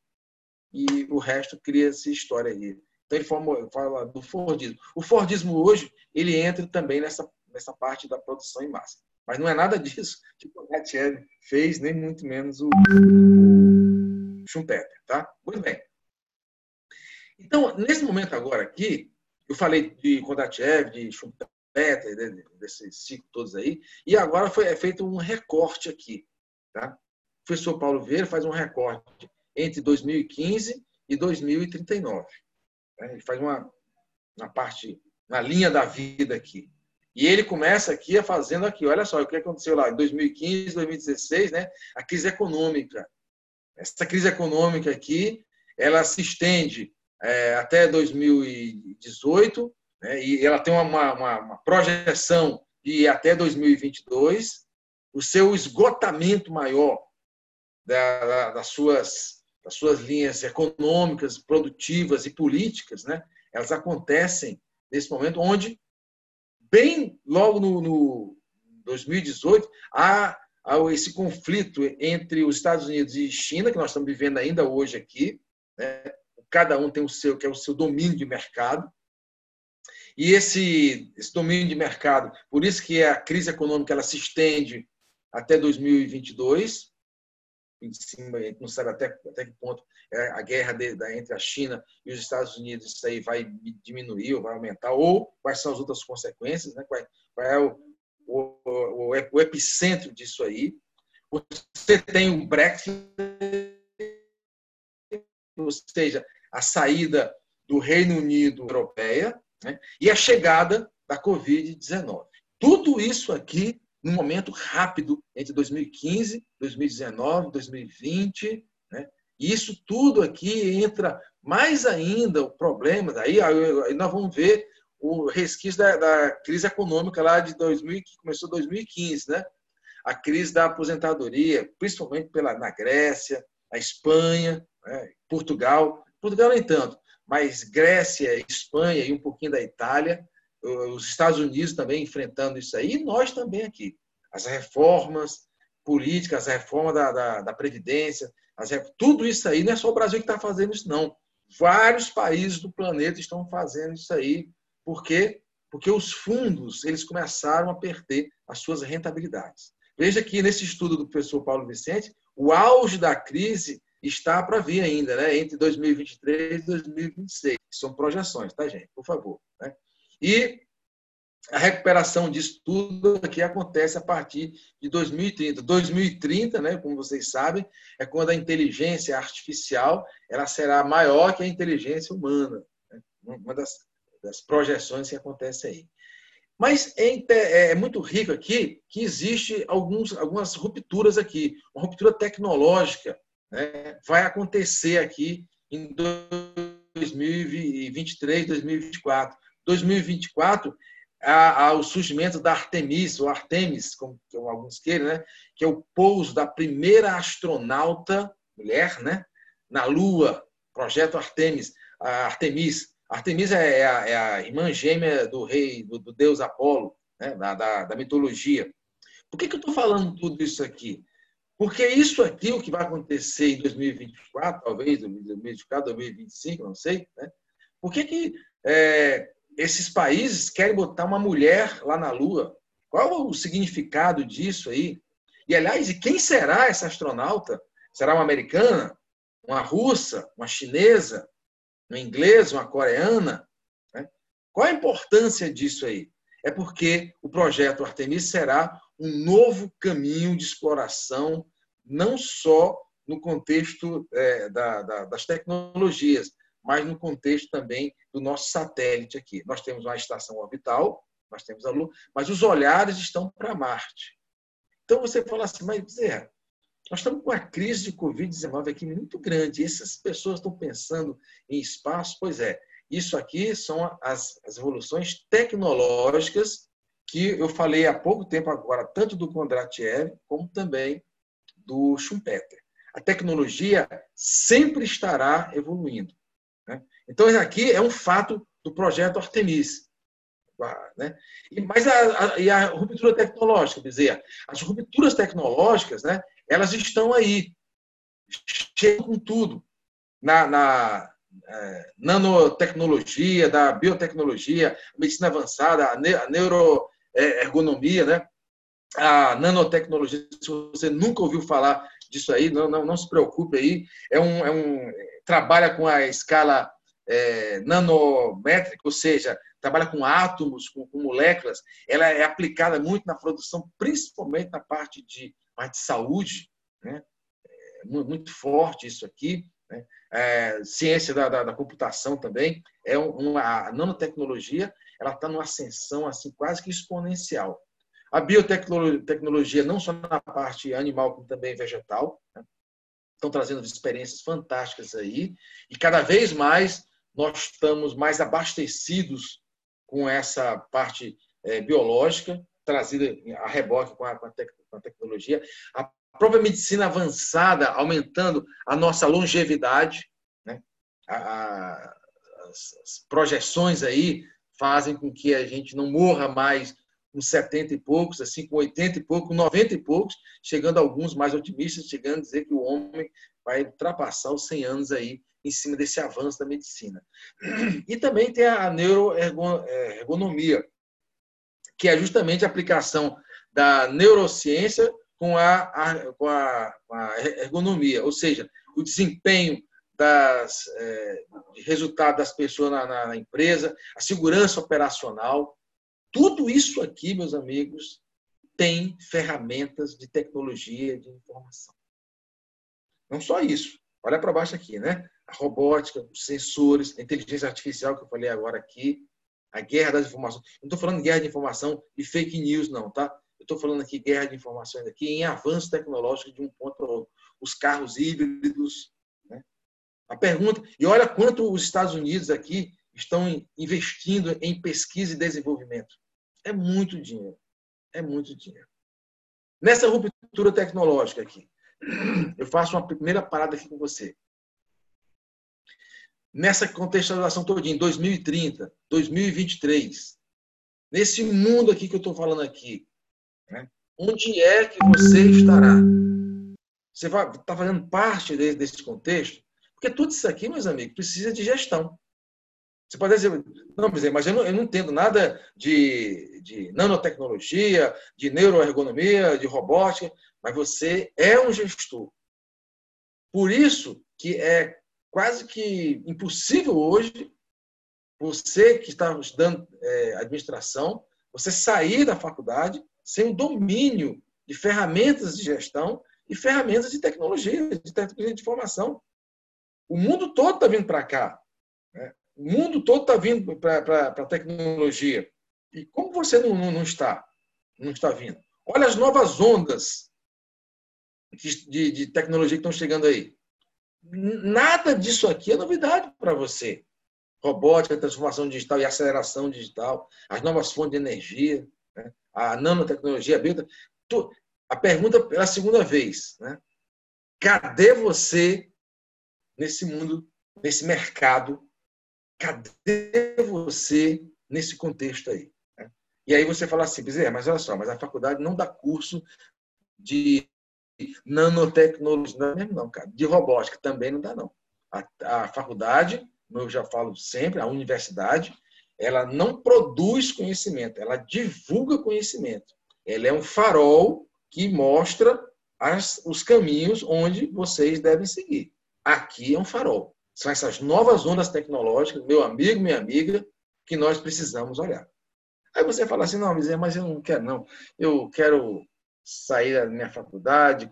B: e o resto cria-se história aí. Então ele fala, fala do Fordismo. O Fordismo hoje ele entra também nessa, nessa parte da produção em massa. Mas não é nada disso que o fez, nem muito menos o, Schumpeter. Tá? Muito bem. Então, nesse momento agora aqui, eu falei de Kondratiev, de Schumpeter, desses ciclos todos aí, e agora foi é feito um recorte aqui. Tá? O professor Paulo Vieira faz um recorte entre 2015 e 2039. Ele faz uma, uma parte, na linha da vida aqui. E ele começa aqui fazendo aqui, olha só o que aconteceu lá em 2015, 2016, né? A crise econômica. Essa crise econômica aqui, ela se estende é, até 2018, né? e ela tem uma, uma, uma projeção de até 2022. O seu esgotamento maior da, da, das suas das suas linhas econômicas, produtivas e políticas, né, elas acontecem nesse momento onde, bem logo no, no 2018, há, esse conflito entre os Estados Unidos e China, que nós estamos vivendo ainda hoje aqui. Né, cada um tem o seu, que é o seu domínio de mercado. E esse, esse domínio de mercado, por isso que a crise econômica ela se estende até 2022, em cima, a gente não sabe até, até que ponto é a guerra de, da, entre a China e os Estados Unidos isso aí vai diminuir ou vai aumentar, ou quais são as outras consequências, né? qual, qual é o, o, o, o epicentro disso aí. Você tem o Brexit, ou seja, a saída do Reino Unido europeia né? e a chegada da Covid-19. Tudo isso aqui num momento rápido entre 2015, 2019, 2020. Né? E isso tudo aqui entra mais ainda o problema, daí aí nós vamos ver o resquício da, da crise econômica lá de 2000, que começou em 2015, né? A crise da aposentadoria, principalmente pela, na Grécia, na Espanha, né? Portugal. Portugal nem tanto, mas Grécia, Espanha e um pouquinho da Itália os Estados Unidos também enfrentando isso aí, e nós também aqui. As reformas políticas, a reforma da, da, da Previdência, as, tudo isso aí, não é só o Brasil que está fazendo isso, não. Vários países do planeta estão fazendo isso aí. Por quê? Porque os fundos eles começaram a perder as suas rentabilidades. Veja que nesse estudo do professor Paulo Vicente, o auge da crise está para vir ainda, né? entre 2023 e 2026. São projeções, tá, gente? Por favor. Né? E a recuperação disso tudo aqui acontece a partir de 2030. 2030, né, como vocês sabem, é quando a inteligência artificial ela será maior que a inteligência humana. Né? Uma das, das, projeções que acontece aí. Mas é, é, é, muito rico aqui que existe alguns, algumas rupturas aqui. Uma ruptura tecnológica né, vai acontecer aqui em 2023, 2024. 2024 ao surgimento da Artemis, ou Artemis, como, como alguns querem, né? que é o pouso da primeira astronauta mulher né? na Lua, projeto Artemis. A Artemis, Artemis é, é a, é a irmã gêmea do rei, do, do deus Apolo, né? da, da, da, mitologia. Por que, que eu estou falando tudo isso aqui? Porque isso aqui, o que vai acontecer em 2024, talvez, 2024, 2025, não sei, né? Por que, que é, esses países querem botar uma mulher lá na Lua. Qual o significado disso aí? E, aliás, e quem será essa astronauta? Será uma americana? Uma russa? Uma chinesa? Uma inglesa? Uma coreana? Né? Qual a importância disso aí? É porque o projeto Artemis será um novo caminho de exploração, não só no contexto é, da, da, das tecnologias, mas no contexto também do nosso satélite aqui. Nós temos uma estação orbital, nós temos a Lua, mas os olhares estão para Marte. Então você fala assim, mas Zé, nós estamos com uma crise de Covid-19 aqui muito grande. Essas pessoas estão pensando em espaço. Pois é, isso aqui são as, as evoluções tecnológicas que eu falei há pouco tempo agora, tanto do Kondratiev como também do Schumpeter. A tecnologia sempre estará evoluindo. Então, aqui é um fato do projeto Artemis. Né? E, mas a, a, e a ruptura tecnológica, dizer, as rupturas tecnológicas, né, elas estão aí, chegam com tudo. Na, na é, nanotecnologia, da biotecnologia, medicina avançada, a, ne, a neuroergonomia, né? a nanotecnologia, se você nunca ouviu falar disso aí, não, não, não se preocupe aí, é um, é um trabalha com a escala é, nanométrica, ou seja, trabalha com átomos, com, com, moléculas, ela é aplicada muito na produção, principalmente na parte de, parte de saúde, né? É muito forte isso aqui. Né? É, ciência da, da, da, computação também é uma a nanotecnologia, ela está numa ascensão assim quase que exponencial. A biotecnologia não só na parte animal como também vegetal, né? estão trazendo experiências fantásticas aí, e cada vez mais nós estamos mais abastecidos com essa parte é, biológica, trazida a reboque com a, com, a tec, com a, tecnologia. A própria medicina avançada, aumentando a nossa longevidade. Né? A, a, as, projeções aí fazem com que a gente não morra mais com 70 e poucos, assim, com 80 e poucos, com 90 e poucos, chegando alguns mais otimistas, chegando a dizer que o homem vai ultrapassar os 100 anos aí em cima desse avanço da medicina. E também tem a neuroergonomia, que é justamente a aplicação da neurociência com a, a, com a, com a ergonomia, ou seja, o desempenho das é, resultado das pessoas na, na, na empresa, a segurança operacional, tudo isso aqui, meus amigos, tem ferramentas de tecnologia de informação. Não só isso. Olha para baixo aqui, né? A robótica, os sensores, a inteligência artificial que eu falei agora aqui, a guerra das informações. Não estou falando guerra de informação e fake news, não, tá? Eu estou falando aqui guerra de informações aqui em avanço tecnológico de um ponto para outro. Os carros híbridos. Né? A pergunta, e olha quanto os Estados Unidos aqui estão investindo em pesquisa e desenvolvimento. É muito dinheiro. É muito dinheiro. Nessa ruptura tecnológica aqui, eu faço uma primeira parada aqui com você. Nessa contextualização em 2030, 2023, nesse mundo aqui que eu estou falando aqui, né? onde é que você estará? Você está fazendo parte desse contexto? Porque tudo isso aqui, meus amigos, precisa de gestão. Você pode dizer, não, mas eu não, eu não entendo nada de, de nanotecnologia, de neuroergonomia, de robótica, mas você é um gestor. Por isso que é quase que impossível hoje você que está estudando é, administração, você sair da faculdade sem o domínio de ferramentas de gestão e ferramentas de tecnologia, de tecnologia de informação. O mundo todo está vindo para cá. Né? O mundo todo está vindo para a tecnologia. E como você não, não, não, está? Não está vindo? Olha as novas ondas de, de, tecnologia que estão chegando aí. Nada disso aqui é novidade para você. Robótica, transformação digital e aceleração digital, as novas fontes de energia, né? a nanotecnologia, a bio... A pergunta pela segunda vez, né? Cadê você nesse mundo, nesse mercado? Cadê você nesse contexto aí? Né? E aí você fala assim, Bezerra, mas olha só, mas a faculdade não dá curso de nanotecnologia, não é mesmo não, cara. De robótica também não dá não. A, a faculdade, eu já falo sempre, a universidade, ela não produz conhecimento, ela divulga conhecimento. Ela é um farol que mostra as, os caminhos onde vocês devem seguir. Aqui é um farol. São essas novas ondas tecnológicas, meu amigo, minha amiga, que nós precisamos olhar. Aí você fala assim, não, mas eu não quero, não. Eu quero sair da minha faculdade,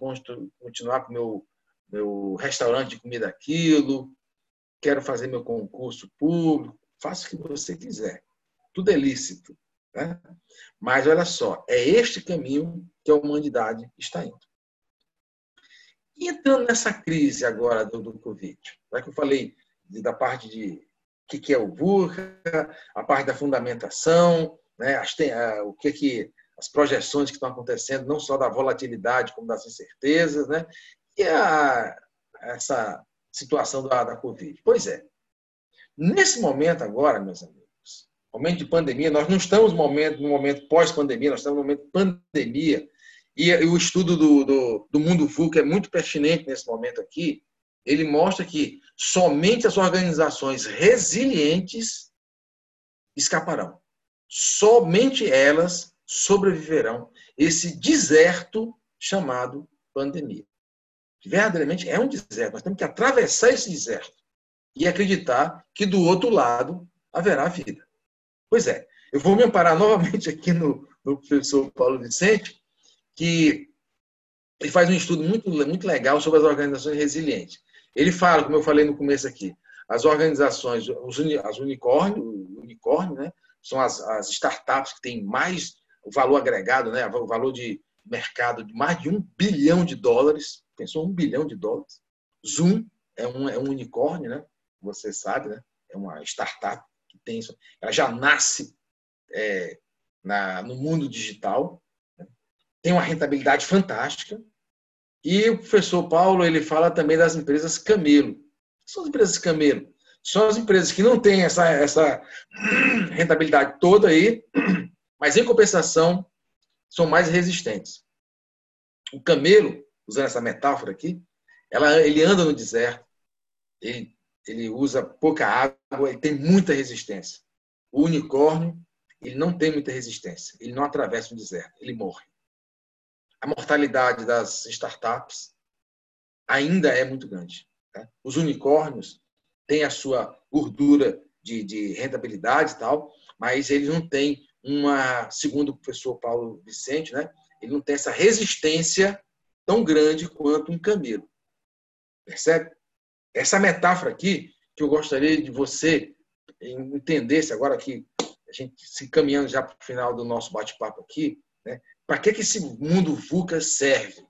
B: continuar com meu, meu restaurante de comida aquilo, quero fazer meu concurso público, faça o que você quiser. Tudo é lícito. Né? Mas olha só, é este caminho que a humanidade está indo. Entrando nessa crise agora do, do Covid, já que eu falei da parte de o que, é o VUCA, a parte da fundamentação, né, as, a, o que, que as projeções que estão acontecendo, não só da volatilidade, como das incertezas, né, e a, essa situação da, da Covid. Pois é, nesse momento agora, meus amigos, momento de pandemia, nós não estamos no momento, no momento pós-pandemia, nós estamos no momento de pandemia, e, o estudo do, do, do mundo VUCA é muito pertinente nesse momento aqui. Ele mostra que somente as organizações resilientes escaparão. Somente elas sobreviverão esse deserto chamado pandemia. Verdadeiramente é um deserto. Nós temos que atravessar esse deserto e acreditar que do outro lado haverá vida. Pois é, eu vou me amparar novamente aqui no, no professor Paulo Vicente, que ele faz um estudo muito, muito legal sobre as organizações resilientes. Ele fala, como eu falei no começo aqui, as organizações, os as unicórnios, unicórnio, né, são as, as startups que têm mais o valor agregado, né, o valor de mercado de mais de um bilhão de dólares. Pensou um bilhão de dólares. Zoom é um, é um unicórnio, né? Você sabe, né? É uma startup que tem isso. Ela já nasce é, na, no mundo digital tem uma rentabilidade fantástica. E o professor Paulo ele fala também das empresas camelo. São as empresas camelo. São as empresas que não têm essa, essa rentabilidade toda aí, mas em compensação são mais resistentes. O camelo, usando essa metáfora aqui, ela, ele anda no deserto, ele, ele usa pouca água, ele tem muita resistência. O unicórnio, ele não tem muita resistência, ele não atravessa o deserto, ele morre a mortalidade das startups ainda é muito grande. Tá? Os unicórnios têm a sua gordura de, de rentabilidade e tal, mas eles não têm uma, segundo o professor Paulo Vicente, né, ele não tem essa resistência tão grande quanto um camelo. Percebe? Essa metáfora aqui, que eu gostaria de você entendesse agora que a gente se caminhando já para o final do nosso bate-papo aqui, né? Para que, que esse mundo VUCA serve?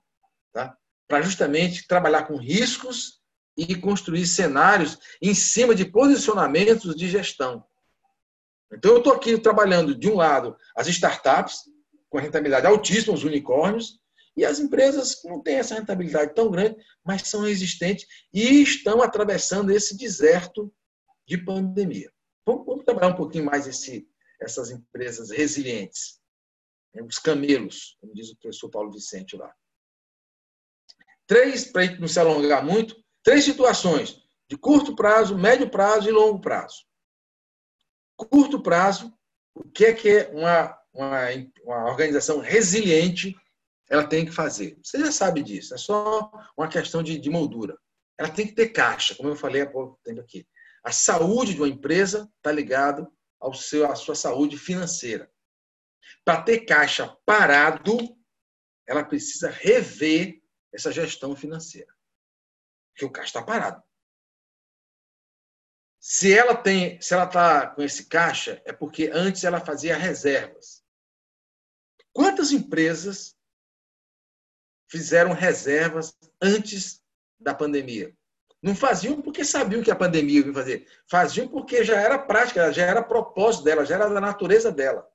B: Tá? Para justamente trabalhar com riscos e construir cenários em cima de posicionamentos de gestão. Então, eu estou aqui trabalhando, de um lado, as startups, com rentabilidade altíssima, os unicórnios, e as empresas que não têm essa rentabilidade tão grande, mas são resistentes e estão atravessando esse deserto de pandemia. Vamos, vamos trabalhar um pouquinho mais esse, essas empresas resilientes. Né, os camelos, como diz o professor Paulo Vicente lá. Três, para não se alongar muito, três situações de curto prazo, médio prazo e longo prazo. Curto prazo, o que é que é uma, uma, uma organização resiliente ela tem que fazer? Você já sabe disso, é só uma questão de, de moldura. ela tem que ter caixa, como eu falei há pouco tempo aqui. A saúde de uma empresa está ligada ao seu, à sua saúde financeira. Para ter caixa parado, ela precisa rever essa gestão financeira. Porque o caixa está parado. Se ela tem, se ela está com esse caixa, é porque antes ela fazia reservas. Quantas empresas fizeram reservas antes da pandemia? Não faziam porque sabiam que a pandemia ia fazer. Faziam porque já era prática, já era propósito dela, já era da natureza dela.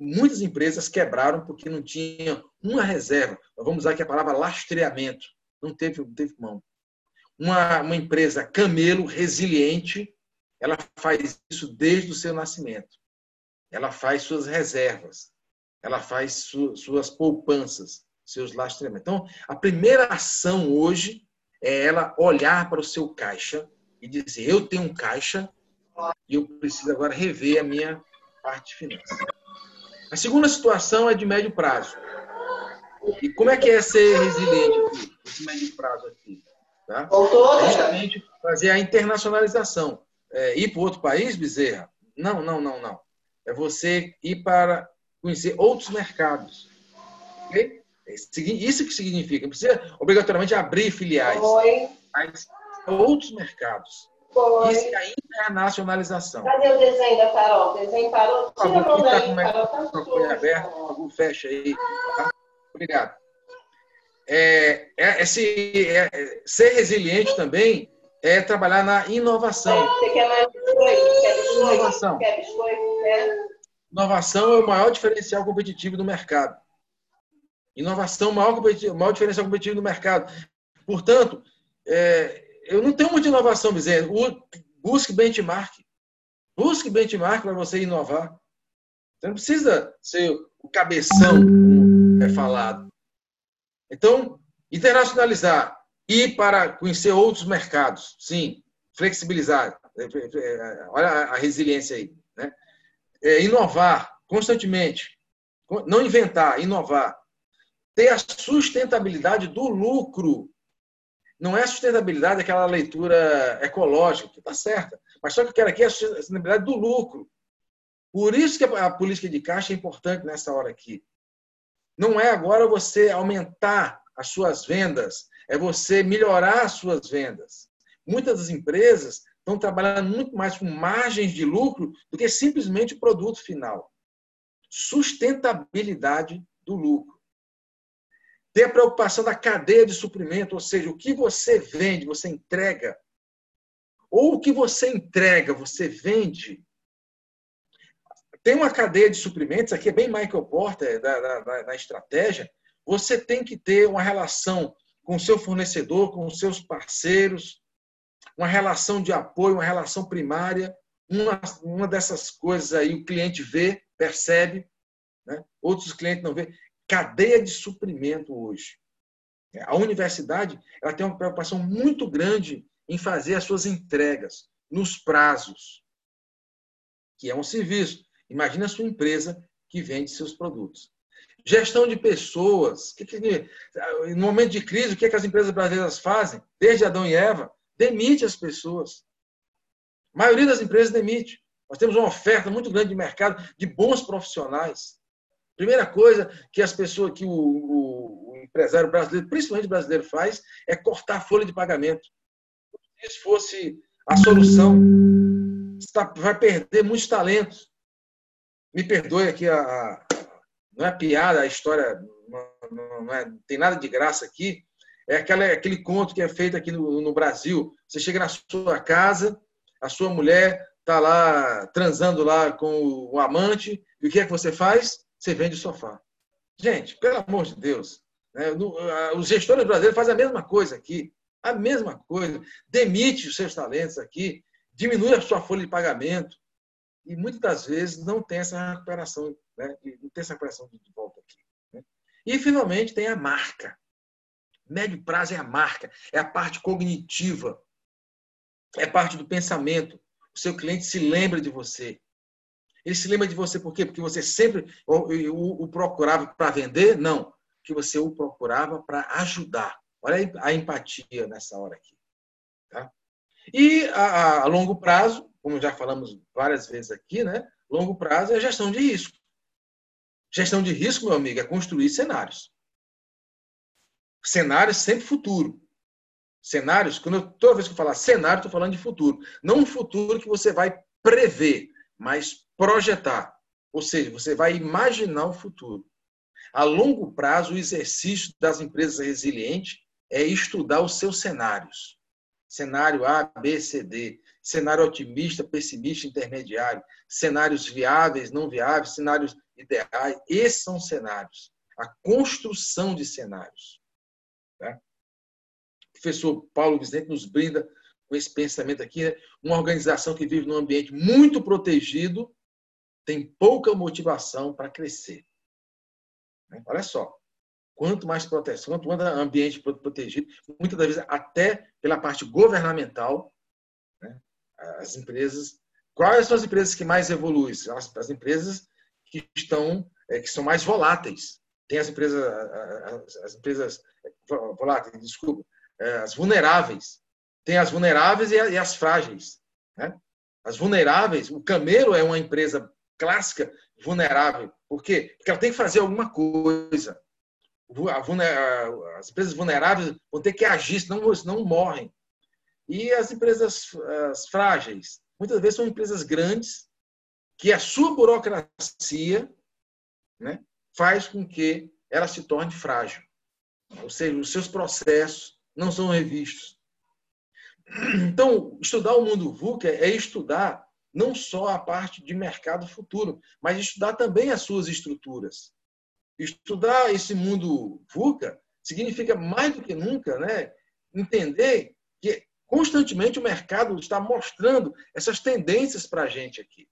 B: Muitas empresas quebraram porque não tinham uma reserva. Vamos usar aqui a palavra lastreamento. Não teve, não teve mão uma, uma empresa camelo, resiliente, ela faz isso desde o seu nascimento. Ela faz suas reservas, ela faz su, suas poupanças, seus lastreamentos. Então, a primeira ação hoje é ela olhar para o seu caixa e dizer: eu tenho um caixa e eu preciso agora rever a minha parte financeira. A segunda situação é de médio prazo. E como é que é ser resiliente aqui, médio prazo aqui? Tá? Voltou, Justamente fazer a internacionalização. É, ir para outro país, Bezerra? Não, não, não, não. É você ir para conhecer outros mercados. Okay? É isso que significa. Não precisa obrigatoriamente abrir filiais. Foi. Mas outros mercados. Foi. Isso é a internacionalização.
D: Cadê o desenho da Carol? O desenho parou? Tira a mão daí,
B: Carol. Tá com aberto, fecha aí. Tá? Obrigado é, é, esse, é, ser resiliente também é trabalhar na inovação.
D: Você quer mais biscoito? Quer biscoito?
B: Inovação. Quer biscoito? Quer? Inovação é o maior diferencial competitivo do mercado. Inovação é o maior, maior diferencial competitivo do mercado. Portanto, é, eu não tenho muita inovação, dizendo. Busque benchmark. Busque benchmark para você inovar. Você não precisa ser o cabeção, como é falado. Então, internacionalizar, ir para conhecer outros mercados, sim, flexibilizar, é, é, é, olha a resiliência aí, né? É, inovar constantemente, não inventar, inovar, ter a sustentabilidade do lucro. Não é a sustentabilidade aquela leitura ecológica, que está certa, mas só que eu quero aqui a sustentabilidade do lucro. Por isso que a política de caixa é importante nessa hora aqui. Não é agora você aumentar as suas vendas, é você melhorar as suas vendas. Muitas das empresas estão trabalhando muito mais com margens de lucro do que simplesmente o produto final. Sustentabilidade do lucro. Ter a preocupação da cadeia de suprimento, ou seja, o que você vende, você entrega. Ou o que você entrega, você vende tem uma cadeia de suprimentos, aqui é bem Michael Porter da, da, da estratégia. Você tem que ter uma relação com o seu fornecedor, com os seus parceiros, uma relação de apoio, uma relação primária. Uma, uma dessas coisas aí o cliente vê, percebe, né? outros clientes não vê. Cadeia de suprimento hoje. A universidade ela tem uma preocupação muito grande em fazer as suas entregas nos prazos, que é um serviço. Imagina a sua empresa que vende seus produtos. Gestão de pessoas. Que que, no momento de crise, o que, é que as empresas brasileiras fazem? Desde Adão e Eva, demite as pessoas. A maioria das empresas demite. Nós temos uma oferta muito grande de mercado de bons profissionais. Primeira coisa que as pessoas, que o, o, o empresário brasileiro, principalmente brasileiro, faz é cortar a folha de pagamento. Se isso fosse a solução, vai perder muitos talentos me perdoe aqui a, a não é piada, a história não, não, é, não, tem nada de graça aqui. É aquela, aquele conto que é feito aqui no, no Brasil. Você chega na sua casa, a sua mulher está lá transando lá com o amante, e o que é que você faz? Você vende o sofá. Gente, pelo amor de Deus, né? os gestores brasileiros fazem a mesma coisa aqui. A mesma coisa. Demite os seus talentos aqui, diminui a sua folha de pagamento, e muitas das vezes não tem essa recuperação, né? não tem essa recuperação de volta aqui. Né? E, finalmente, tem a marca. Médio prazo é a marca, é a parte cognitiva, é parte do pensamento. O seu cliente se lembra de você. Ele se lembra de você por quê? Porque você sempre o, o, procurava para vender? Não. Que você o procurava para ajudar. Olha a empatia nessa hora aqui. Tá? E a, a, longo prazo, como já falamos várias vezes aqui, né? Longo prazo é gestão de risco. Gestão de risco, meu amigo, é construir cenários. Cenários sempre futuro. Cenários, quando eu, toda vez que eu falar cenário, estou falando de futuro. Não um futuro que você vai prever, mas projetar. Ou seja, você vai imaginar o futuro. A longo prazo, o exercício das empresas resilientes é estudar os seus cenários. Cenário A, B, C, D. Cenário otimista, pessimista, intermediário. Cenários viáveis, não viáveis, cenários ideais. Esses são cenários. A construção de cenários. Tá? O professor Paulo Vicente nos brinda com esse pensamento aqui. Né? Uma organização que vive num ambiente muito protegido tem pouca motivação para crescer. Né? Olha só, quanto mais proteção, quanto mais ambiente protegido, muitas das vezes até pela parte governamental, né? As empresas. Quais são as empresas que mais evoluem? As, as empresas que estão, é, que são mais voláteis. Tem as empresas, as, as empresas voláteis, desculpa, é, as vulneráveis. Tem as vulneráveis e, as frágeis. Né? As vulneráveis, o Camelo é uma empresa clássica vulnerável. Por quê? Porque ela tem que fazer alguma coisa. As empresas vulneráveis vão ter que agir, senão, senão morrem. E as empresas as frágeis, muitas vezes são empresas grandes que a sua burocracia né, faz com que ela se torne frágil. Ou seja, os seus processos não são revistos. Então, estudar o mundo VUCA é estudar não só a parte de mercado futuro, mas estudar também as suas estruturas. Estudar esse mundo VUCA significa mais do que nunca né, entender que constantemente o mercado está mostrando essas tendências para a gente aqui.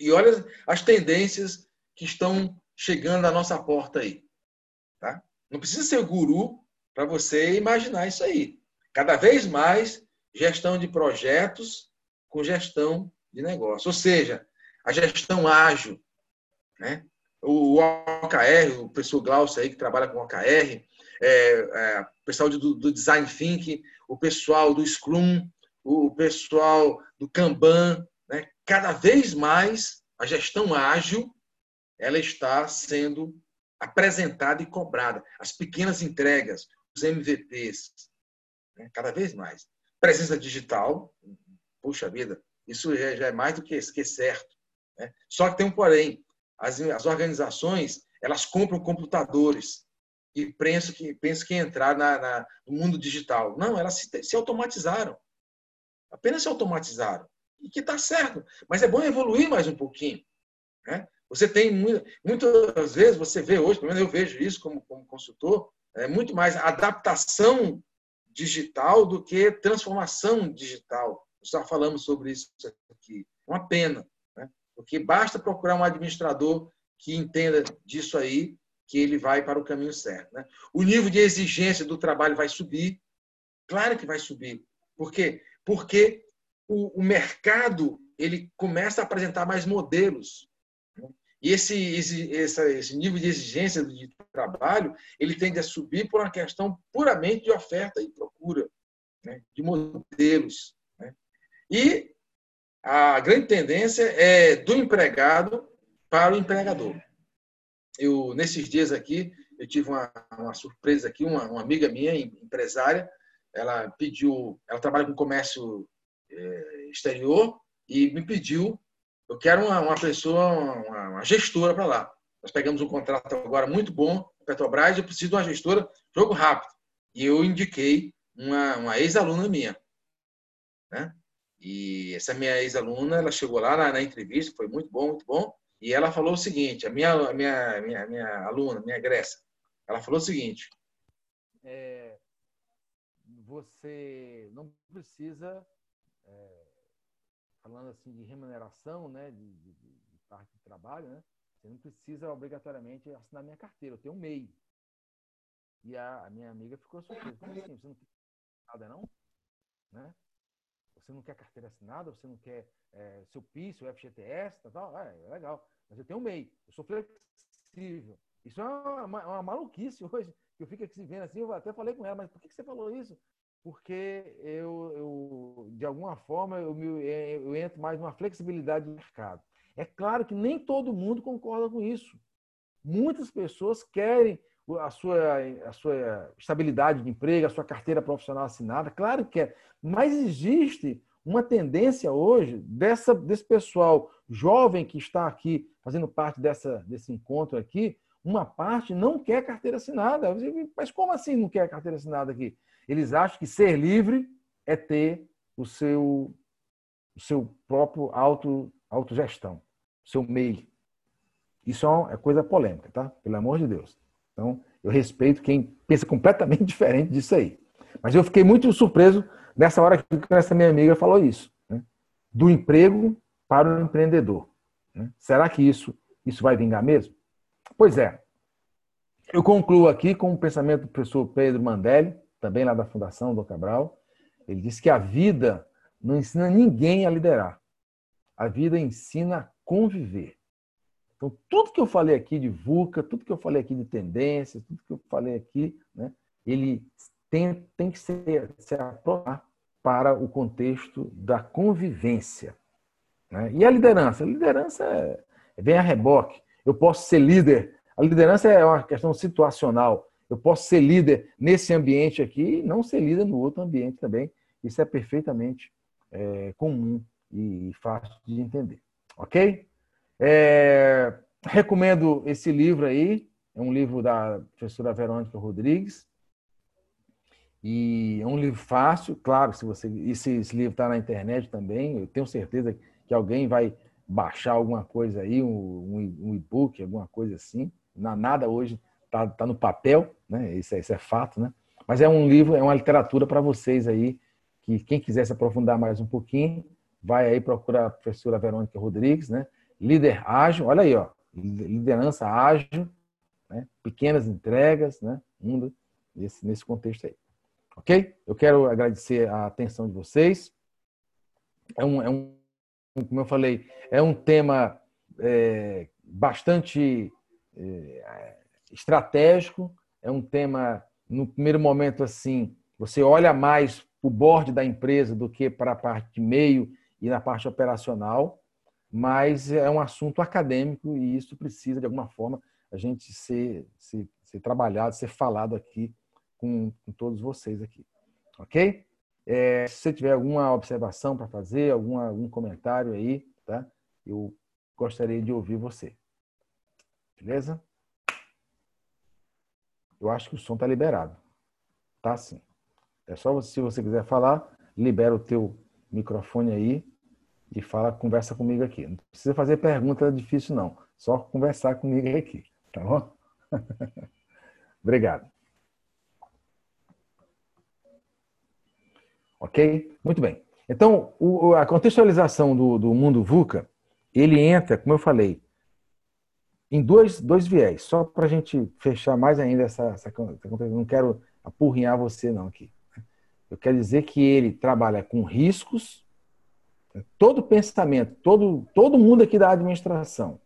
B: E olha as tendências que estão chegando à nossa porta aí. Tá? Não precisa ser guru para você imaginar isso aí. Cada vez mais gestão de projetos com gestão de negócio. Ou seja, a gestão ágil. Né? O OKR, o professor Glaucio aí que trabalha com OKR, é, é, o pessoal do, do, Design Think, o pessoal do Scrum, o pessoal do Kanban, né? cada vez mais a gestão ágil ela está sendo apresentada e cobrada. As pequenas entregas, os MVPs, né? cada vez mais. Presença digital, puxa vida, isso já é mais do que, certo. Né? Só que tem um porém. As, as organizações elas compram computadores e pensam que, pensam que entrar na, na, no mundo digital. Não, elas se, se automatizaram. Apenas se automatizaram. E que está certo. Mas é bom evoluir mais um pouquinho. Né? Você tem muitas vezes, você vê hoje, pelo menos eu vejo isso como, como consultor, é muito mais adaptação digital do que transformação digital já falamos sobre isso aqui. Uma pena, né? porque basta procurar um administrador que entenda disso aí, que ele vai para o caminho certo. Né? O nível de exigência do trabalho vai subir, claro que vai subir. Por quê? Porque o, o mercado ele começa a apresentar mais modelos. Né? E esse, esse, esse nível de exigência de trabalho ele tende a subir por uma questão puramente de oferta e procura, né? de modelos. E a grande tendência é do empregado para o empregador. Eu, nesses dias aqui, eu tive uma, uma surpresa aqui, uma, uma, amiga minha, empresária, ela pediu, ela trabalha com comércio é, exterior e me pediu, eu quero uma, uma pessoa, uma, uma gestora para lá. Nós pegamos um contrato agora muito bom, Petrobras, eu preciso de uma gestora, jogo rápido. E eu indiquei uma, uma ex-aluna minha. Né? E essa minha ex-aluna, ela chegou lá na, na, entrevista, foi muito bom, muito bom, e ela falou o seguinte, a minha, a minha, minha, minha aluna, minha Grécia, ela falou o seguinte,
E: é, você não precisa, é, falando assim de remuneração, né, de, de, de, parte de trabalho, né, você não precisa obrigatoriamente assinar minha carteira, eu tenho um MEI. E a, a minha amiga ficou surpresa, como assim, você não tem nada não? Né? Você não quer carteira assinada, você não quer é, seu PIS, seu FGTS, tal, tal. É, é, legal. Mas eu tenho um MEI, eu sou flexível. Isso é uma, uma, maluquice hoje
B: Eu fico aqui vendo assim, eu até falei com ela, mas por que você falou isso? Porque eu, eu de alguma forma, eu, me, eu entro mais numa flexibilidade do mercado. É claro que nem todo mundo concorda com isso. Muitas pessoas querem a sua, a sua estabilidade de emprego, a sua carteira profissional assinada, claro que é. Mas existe uma tendência hoje dessa, desse pessoal jovem que está aqui fazendo parte dessa, desse encontro aqui, uma parte não quer carteira assinada. Mas como assim não quer carteira assinada aqui? Eles acham que ser livre é ter o seu, o seu próprio auto, autogestão, seu MEI. Isso é, é coisa polêmica, tá? Pelo amor de Deus. Então, eu respeito quem pensa completamente diferente disso aí. Mas eu fiquei muito surpreso nessa hora que essa minha amiga falou isso. Né? Do emprego para o empreendedor. Né? Será que isso, isso vai vingar mesmo? Pois é. Eu concluo aqui com o pensamento do professor Pedro Mandelli, também lá da Fundação do Cabral. Ele disse que a vida não ensina ninguém a liderar. A vida ensina a conviver. Então, tudo que eu falei aqui de VUCA, tudo que eu falei aqui de tendências, tudo que eu falei aqui, né, ele tem, tem que ser, se aprovar para o contexto da convivência. Né? E a liderança? A liderança é, vem a reboque. Eu posso ser líder. A liderança é uma questão situacional. Eu posso ser líder nesse ambiente aqui e não ser líder no outro ambiente também. Isso é perfeitamente é, comum e fácil de entender. Ok? É, recomendo esse livro aí, é um livro da professora Verônica Rodrigues. E é um livro fácil, claro, se você. Esse, esse livro está na internet também, eu tenho certeza que alguém vai baixar alguma coisa aí, um, um e-book, alguma coisa assim. Nada hoje está tá no papel, né? Isso é, isso é fato, né? Mas é um livro, é uma literatura para vocês aí, que quem quiser se aprofundar mais um pouquinho, vai aí procurar a professora Verônica Rodrigues, né? Líder ágil, olha aí, ó, liderança ágil, né? pequenas entregas, né? Nesse, nesse contexto aí. Ok? Eu quero agradecer a atenção de vocês. É um, é um como eu falei, é um tema é, bastante é, estratégico, é um tema, no primeiro momento, assim, você olha mais para o board da empresa do que para a parte de meio e na parte operacional mas é um assunto acadêmico e isso precisa, de alguma forma, a gente ser, ser, ser trabalhado, ser falado aqui com, com todos vocês aqui. Ok? É, se você tiver alguma observação para fazer, algum, comentário aí, tá? Eu gostaria de ouvir você. Beleza? Eu acho que o som está liberado. Tá sim. É só se você quiser falar, libera o teu microfone aí e fala, conversa comigo aqui. Não precisa fazer pergunta difícil, não. Só conversar comigo aqui. Tá bom? Obrigado. Ok? Muito bem. Então, o, a contextualização do, do mundo VUCA, ele entra, como eu falei, em dois, dois viés, só para a gente fechar mais ainda essa, essa. Não quero apurrinhar você, não, aqui. Eu quero dizer que ele trabalha com riscos Todo pensamento, todo, todo mundo aqui da administração,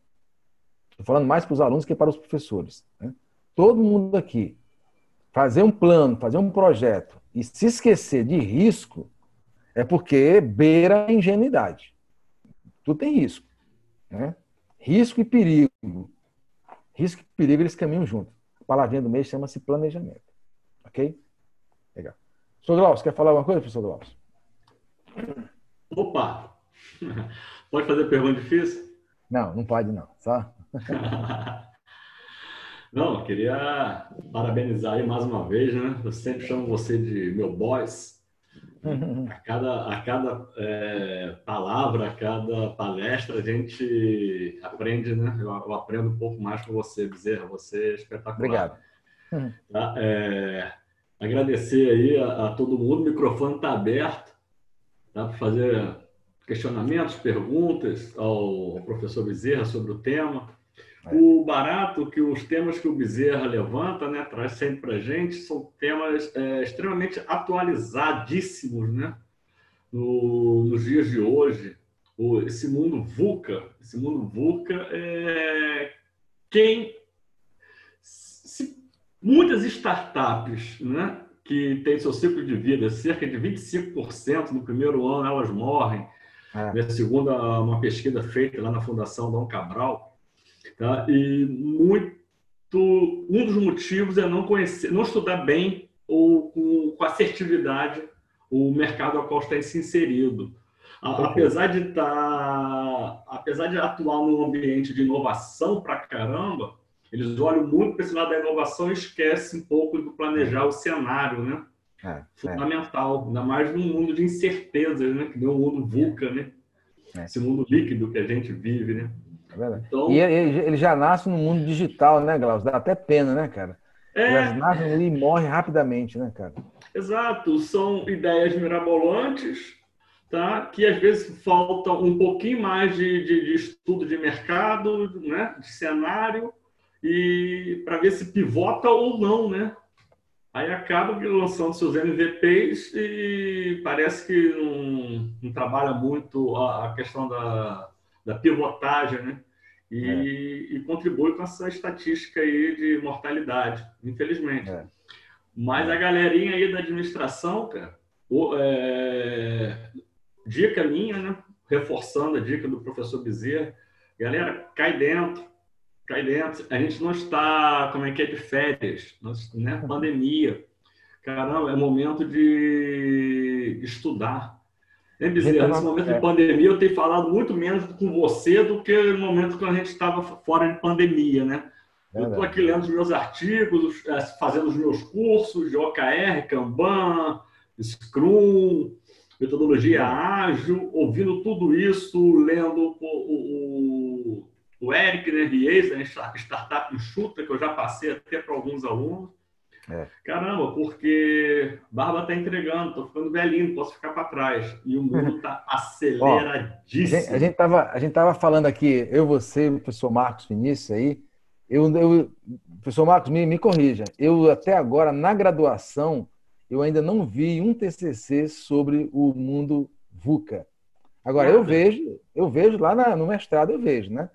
B: estou falando mais para os alunos que para os professores, né? todo mundo aqui, fazer um plano, fazer um projeto e se esquecer de risco, é porque beira a ingenuidade. Tudo tem risco. Né? Risco e perigo. Risco e perigo, eles caminham juntos. A palavrinha do mês chama-se planejamento. Ok? Legal. Professor Glaucio, quer falar alguma coisa, professor Glaucio?
F: Opa! Pode fazer pergunta difícil?
B: Não, não pode não. Só.
F: não, queria parabenizar aí mais uma vez, né? Eu sempre chamo você de meu boss. A cada, a cada é, palavra, a cada palestra, a gente aprende, né? Eu, eu, aprendo um pouco mais com você, Bezerra. Você é espetacular.
B: Obrigado.
F: Tá? É, agradecer aí a, a todo mundo. O microfone está aberto. Dá para fazer questionamentos, perguntas ao professor Bezerra sobre o tema. É. O barato que os temas que o Bezerra levanta, né, traz sempre para a gente, são temas é, extremamente atualizadíssimos, né, no, nos dias de hoje. O, esse mundo VUCA, esse mundo VUCA, é, quem se muitas startups, né, que têm seu ciclo de vida, cerca de 25% no primeiro ano elas morrem, é. né, segundo uma pesquisa feita lá na Fundação Dom Cabral. Tá? E muito, um dos motivos é não conhecer, não estudar bem ou com, com assertividade o mercado ao qual está se inserido. Apesar de estar, tá, apesar de atuar num ambiente de inovação para caramba, eles olham muito para esse lado da inovação e esquecem um pouco do planejar o cenário, né? É, é. Fundamental, é. ainda mais num mundo de incertezas, né? Que nem o mundo VUCA, né? É. Esse mundo líquido que a gente vive, né?
B: É então, e ele, ele, já nasce no mundo digital, né, Glaucio? Dá até pena, né, cara? É... Elas nascem ali e morrem rapidamente, né, cara?
F: Exato, são ideias mirabolantes, tá? que às vezes falta um pouquinho mais de, de, de estudo de mercado, né? de cenário, e para ver se pivota ou não, né? Aí acaba lançando seus MVPs e parece que não, não trabalha muito a, a, questão da, da pivotagem, né? E, é. e, contribui com essa estatística aí de mortalidade, infelizmente. É. Mas a galerinha aí da administração, cara, o, é, dica minha, né? Reforçando a dica do professor Bezerra, galera, cai dentro, cai dentro. A gente não está, como é que é, de férias, né? Pandemia. Caramba, é momento de estudar. Hein, Bezerra? Nesse momento de é. pandemia, eu tenho falado muito menos com você do que no momento que a gente estava fora de pandemia, né? Eu estou aqui lendo os meus artigos, é, fazendo os meus cursos de OKR, Kanban, Scrum, metodologia ágil, ouvindo tudo isso, lendo o, o, o Eric né, Ries, né, Startup Enxuta, que eu já passei até para alguns alunos. É. Caramba, porque Barba está entregando, estou ficando velhinho, não posso ficar para trás. E o mundo está aceleradíssimo.
B: Ó, a gente estava tava falando aqui, eu, você, o professor Marcos Vinícius aí, eu, eu, professor Marcos, me, me corrija. Eu até agora, na graduação, eu ainda não vi um TCC sobre o mundo VUCA. Agora, eu vejo, eu vejo lá na, no mestrado, eu vejo, né?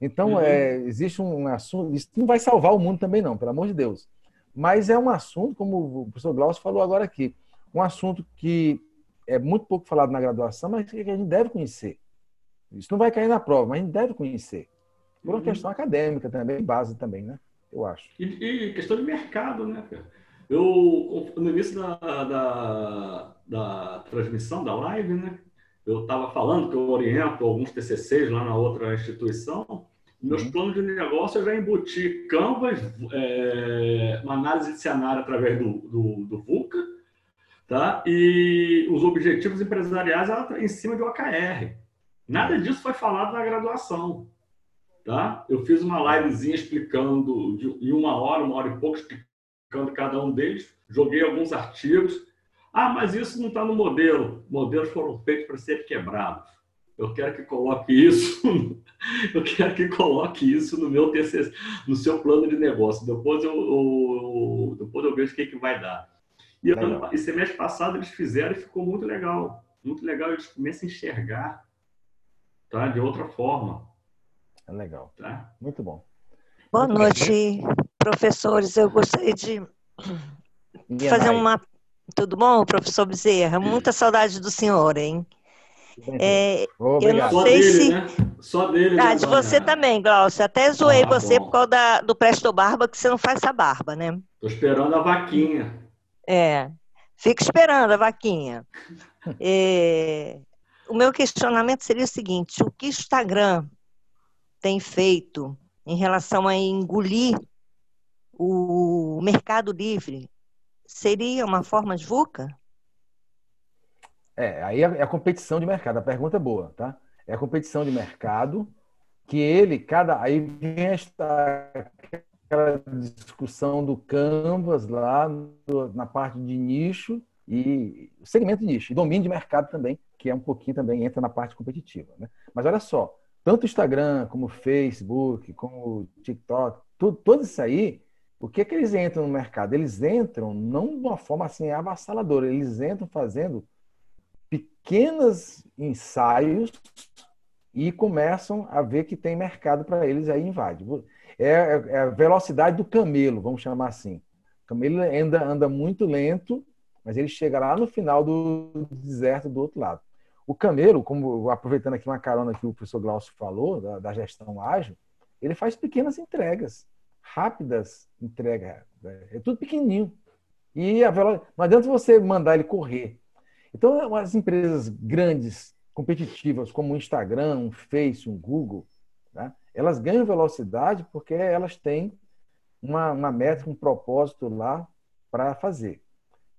B: Então, uhum. é, existe um assunto, isso não vai salvar o mundo também não, pelo amor de Deus. Mas é um assunto, como o professor Glaucio falou agora aqui, um assunto que é muito pouco falado na graduação, mas que a gente deve conhecer. Isso não vai cair na prova, mas a gente deve conhecer. Por uma uhum. questão acadêmica também, base também, né? Eu acho.
F: E, e questão de mercado, né, Eu, no início da, da, da transmissão, da live, né? Eu estava falando que eu oriento alguns TCCs lá na outra instituição. Meus uhum. planos de negócio eu já embuti Canvas, é, uma análise de cenário através do, do, do VUCA, tá? e os objetivos empresariais em cima de OKR. Nada disso foi falado na graduação. Tá? Eu fiz uma livezinha explicando de, em uma hora, uma hora e pouco, explicando cada um deles. Joguei alguns artigos. Ah, mas isso não está no modelo. Modelos foram feitos para serem quebrados. Eu quero que coloque isso, eu quero que coloque isso no meu TCC, no seu plano de negócio. Depois eu, eu depois eu vejo o que, que vai dar. E, eu, e semestre passado eles fizeram e ficou muito legal. Muito legal, eles começam a enxergar tá, de outra forma.
B: É legal. Tá? Muito bom.
G: Boa Muito noite, bem. professores. Eu gostaria de fazer uma. Tudo bom, professor Bezerra? Muita saudade do senhor, hein?
B: É,
G: eu não Só sei dele, se. Né?
F: Só dele.
G: Ah, de você também, Glaucio. Até zoei ah, você bom. por causa da, do Presto Barba, que você não faz essa barba, né?
F: Tô esperando a vaquinha.
G: É. Fica esperando a vaquinha. é, o meu questionamento seria o seguinte: o que o Instagram tem feito em relação a engolir o mercado livre seria uma forma de VUCA?
B: É, aí é a competição de mercado. A pergunta é boa, tá? É a competição de mercado que ele, cada. Aí vem esta, aquela discussão do Canvas lá do, na parte de nicho e segmento de nicho, e domínio de mercado também, que é um pouquinho também entra na parte competitiva. Né? Mas olha só, tanto o Instagram, como o Facebook, como o TikTok, tudo, tudo isso aí, o que, que eles entram no mercado? Eles entram não de uma forma assim avassaladora, eles entram fazendo pequenos ensaios e começam a ver que tem mercado para eles aí invade. É, é, é, a velocidade do camelo, vamos chamar assim. O camelo anda, anda muito lento, mas ele chega lá no final do deserto do outro lado. O camelo, como aproveitando aqui uma carona que o professor Glaucio falou, da, da gestão ágil, ele faz pequenas entregas, rápidas entregas. É tudo pequenininho. E a velo... não adianta você mandar ele correr. Então, as empresas grandes, competitivas, como o Instagram, um Face, um Google, né? elas ganham velocidade porque elas têm uma, uma meta, um propósito lá para fazer.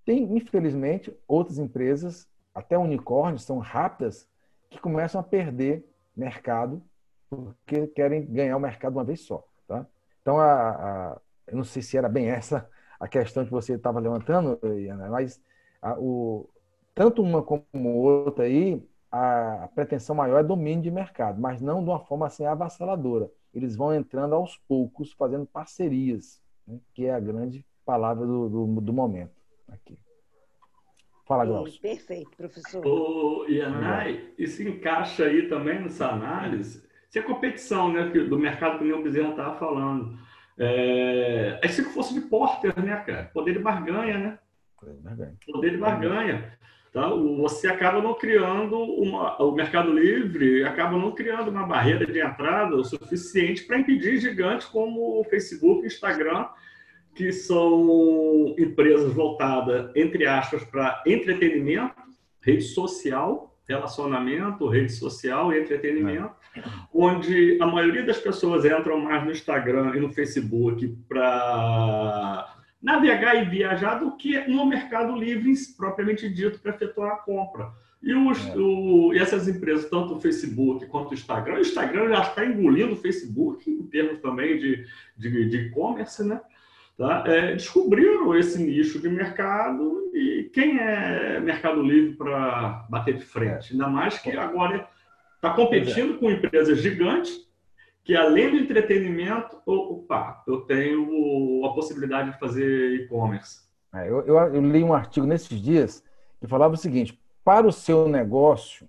B: Tem, infelizmente, outras empresas, até unicórnios, são rápidas, que começam a perder mercado porque querem ganhar o mercado uma vez só. Tá? Então, a, a, eu não sei se era bem essa a questão que você estava levantando, Iana, mas a, o, tanto uma como outra aí, a, a pretensão maior é domínio de mercado, mas não de uma forma assim avassaladora. Eles vão entrando aos poucos, fazendo parcerias, né, que é a grande palavra do, do, do momento aqui. Fala, Glaucio.
D: Perfeito, professor.
F: Ô, Ianai, isso encaixa aí também nessa análise. É competição né, do mercado que o Bezerra estava falando. É, é cinco forças de Porter, né, cara? Poder de barganha, né? Poder de barganha. Tá? Você acaba não criando uma, o Mercado Livre acaba não criando uma barreira de entrada o suficiente para impedir gigantes como o Facebook, Instagram, que são empresas voltadas, entre aspas, para entretenimento, rede social, relacionamento, rede social e entretenimento, é. onde a maioria das pessoas entram mais no Instagram e no Facebook para navegar e viajar do que no Mercado Livre propriamente dito para efetuar a compra. E, os, é. o, e essas empresas, tanto o Facebook quanto o Instagram, o Instagram já está engolindo o Facebook em termos também de e-commerce, né? Tá? É, descobriram esse nicho de mercado e quem é Mercado Livre para bater de frente? Ainda mais que agora está competindo é. com empresas gigantes que além do entretenimento, opa, eu tenho a possibilidade de fazer e-commerce.
B: É, eu, eu, eu, li um artigo nesses dias que falava o seguinte: para o seu negócio,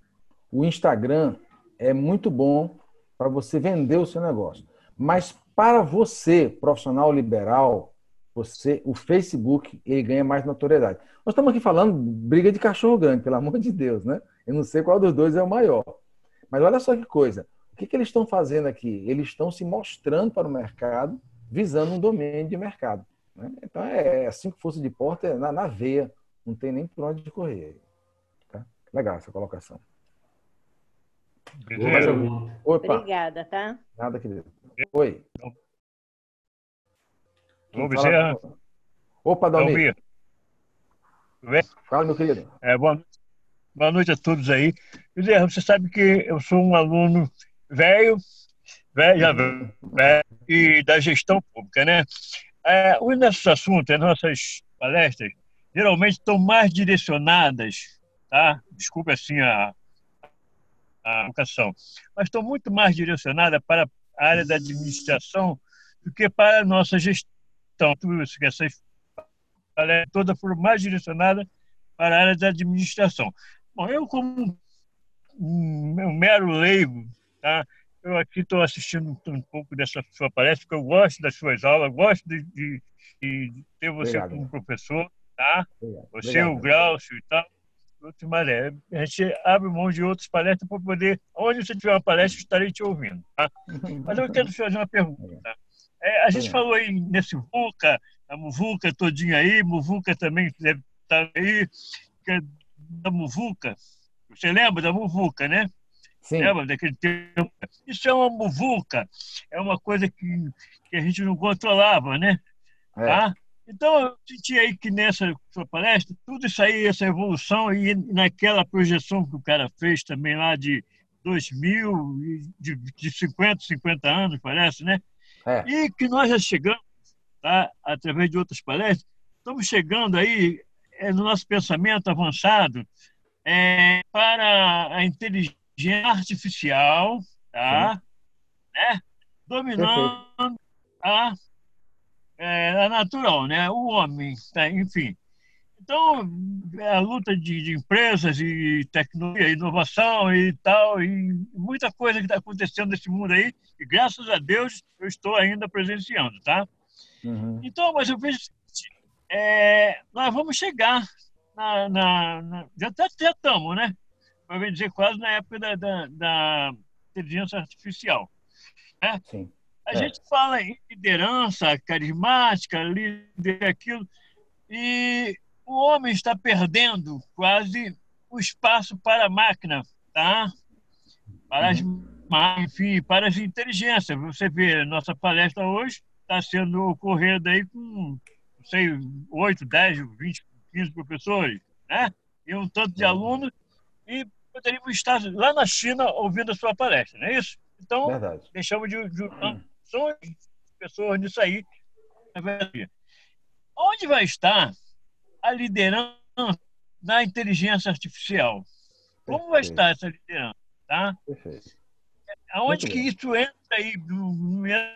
B: o Instagram é muito bom para você vender o seu negócio. Mas para você, profissional liberal, você, o Facebook ele ganha mais notoriedade. Nós estamos aqui falando briga de cachorro grande, pelo amor de Deus, né? Eu não sei qual dos dois é o maior. Mas olha só que coisa que, que eles estão fazendo aqui? Eles estão se mostrando para o mercado, visando um domínio de mercado. Né? Então, é, é assim que fosse de porta, é na, na veia, não tem nem por onde correr. Tá? Legal essa colocação.
D: Opa. Obrigada, tá?
B: Nada, querido. Oi.
H: Ô, Bezerra.
B: Opa, Dalmir. Fala, meu querido.
H: É, boa, boa noite a todos aí. Bezerra, você sabe que eu sou um aluno velho, velho, já velho, e da gestão pública, né? É, os nossos assuntos, as nossas palestras, geralmente estão mais direcionadas, tá? Desculpe assim a, a educação, mas estão muito mais direcionadas para a área da administração do que para a nossa gestão. Que essas palestras todas foram mais direcionadas para a área da administração. Bom, eu como um, mero leigo Tá? Eu aqui estou assistindo um pouco dessa sua palestra, porque eu gosto das suas aulas, gosto de, de, de ter você Obrigado. como professor, tá? Obrigado. Você, Obrigado. o Glaucio e tal. Outro maré. A gente abre mão de outras palestras para poder. Onde você tiver uma palestra, estarei te ouvindo. Tá? Mas eu quero fazer uma pergunta. É, a gente falou aí nesse VUCA, a Muvuca todinha aí, Muvuca também deve estar aí, que é da Muvuca. Você lembra da Muvuca, né? Sim. Lembra daquele tempo? Isso é uma muvuca, é uma coisa que, que a gente não controlava, né? É. Tá? Então, eu senti aí que nessa sua palestra, tudo isso aí, essa evolução, e naquela projeção que o cara fez também lá de 2000, de, de 50, 50 anos, parece, né? É. E que nós já chegamos, tá? através de outras palestras, estamos chegando aí é, no nosso pensamento avançado é, para a inteligência artificial, tá? Né? Dominando a, é, a natural, né? O homem, tá? enfim. Então, é a luta de, de, empresas e tecnologia, inovação e tal, e muita coisa que está acontecendo nesse mundo aí, e graças a Deus eu estou ainda presenciando, tá? Uhum. Então, mas eu vejo é, nós vamos chegar na, na, na já estamos, né? Vamos dizer quase na época da, da, da inteligência artificial. Né?
E: Sim.
H: A
E: É.
H: gente fala em liderança carismática, líder aquilo, e o homem está perdendo quase o espaço para a máquina, tá? Para as ma- enfim, para as inteligências. Você vê, nossa palestra hoje está sendo ocorrida aí com, não sei, 8, 10, 20, 15 professores, né? E um tanto de alunos, e poderíamos estar lá na China ouvindo a sua palestra, não é isso? Então,
E: Verdade.
H: deixamos de de- são as pessoas nisso aí. verdade. Onde vai estar a liderança na inteligência artificial? Como vai estar essa liderança? Tá?
E: Perfeito.
H: Aonde
E: Muito
H: que
E: bem.
H: isso entra aí?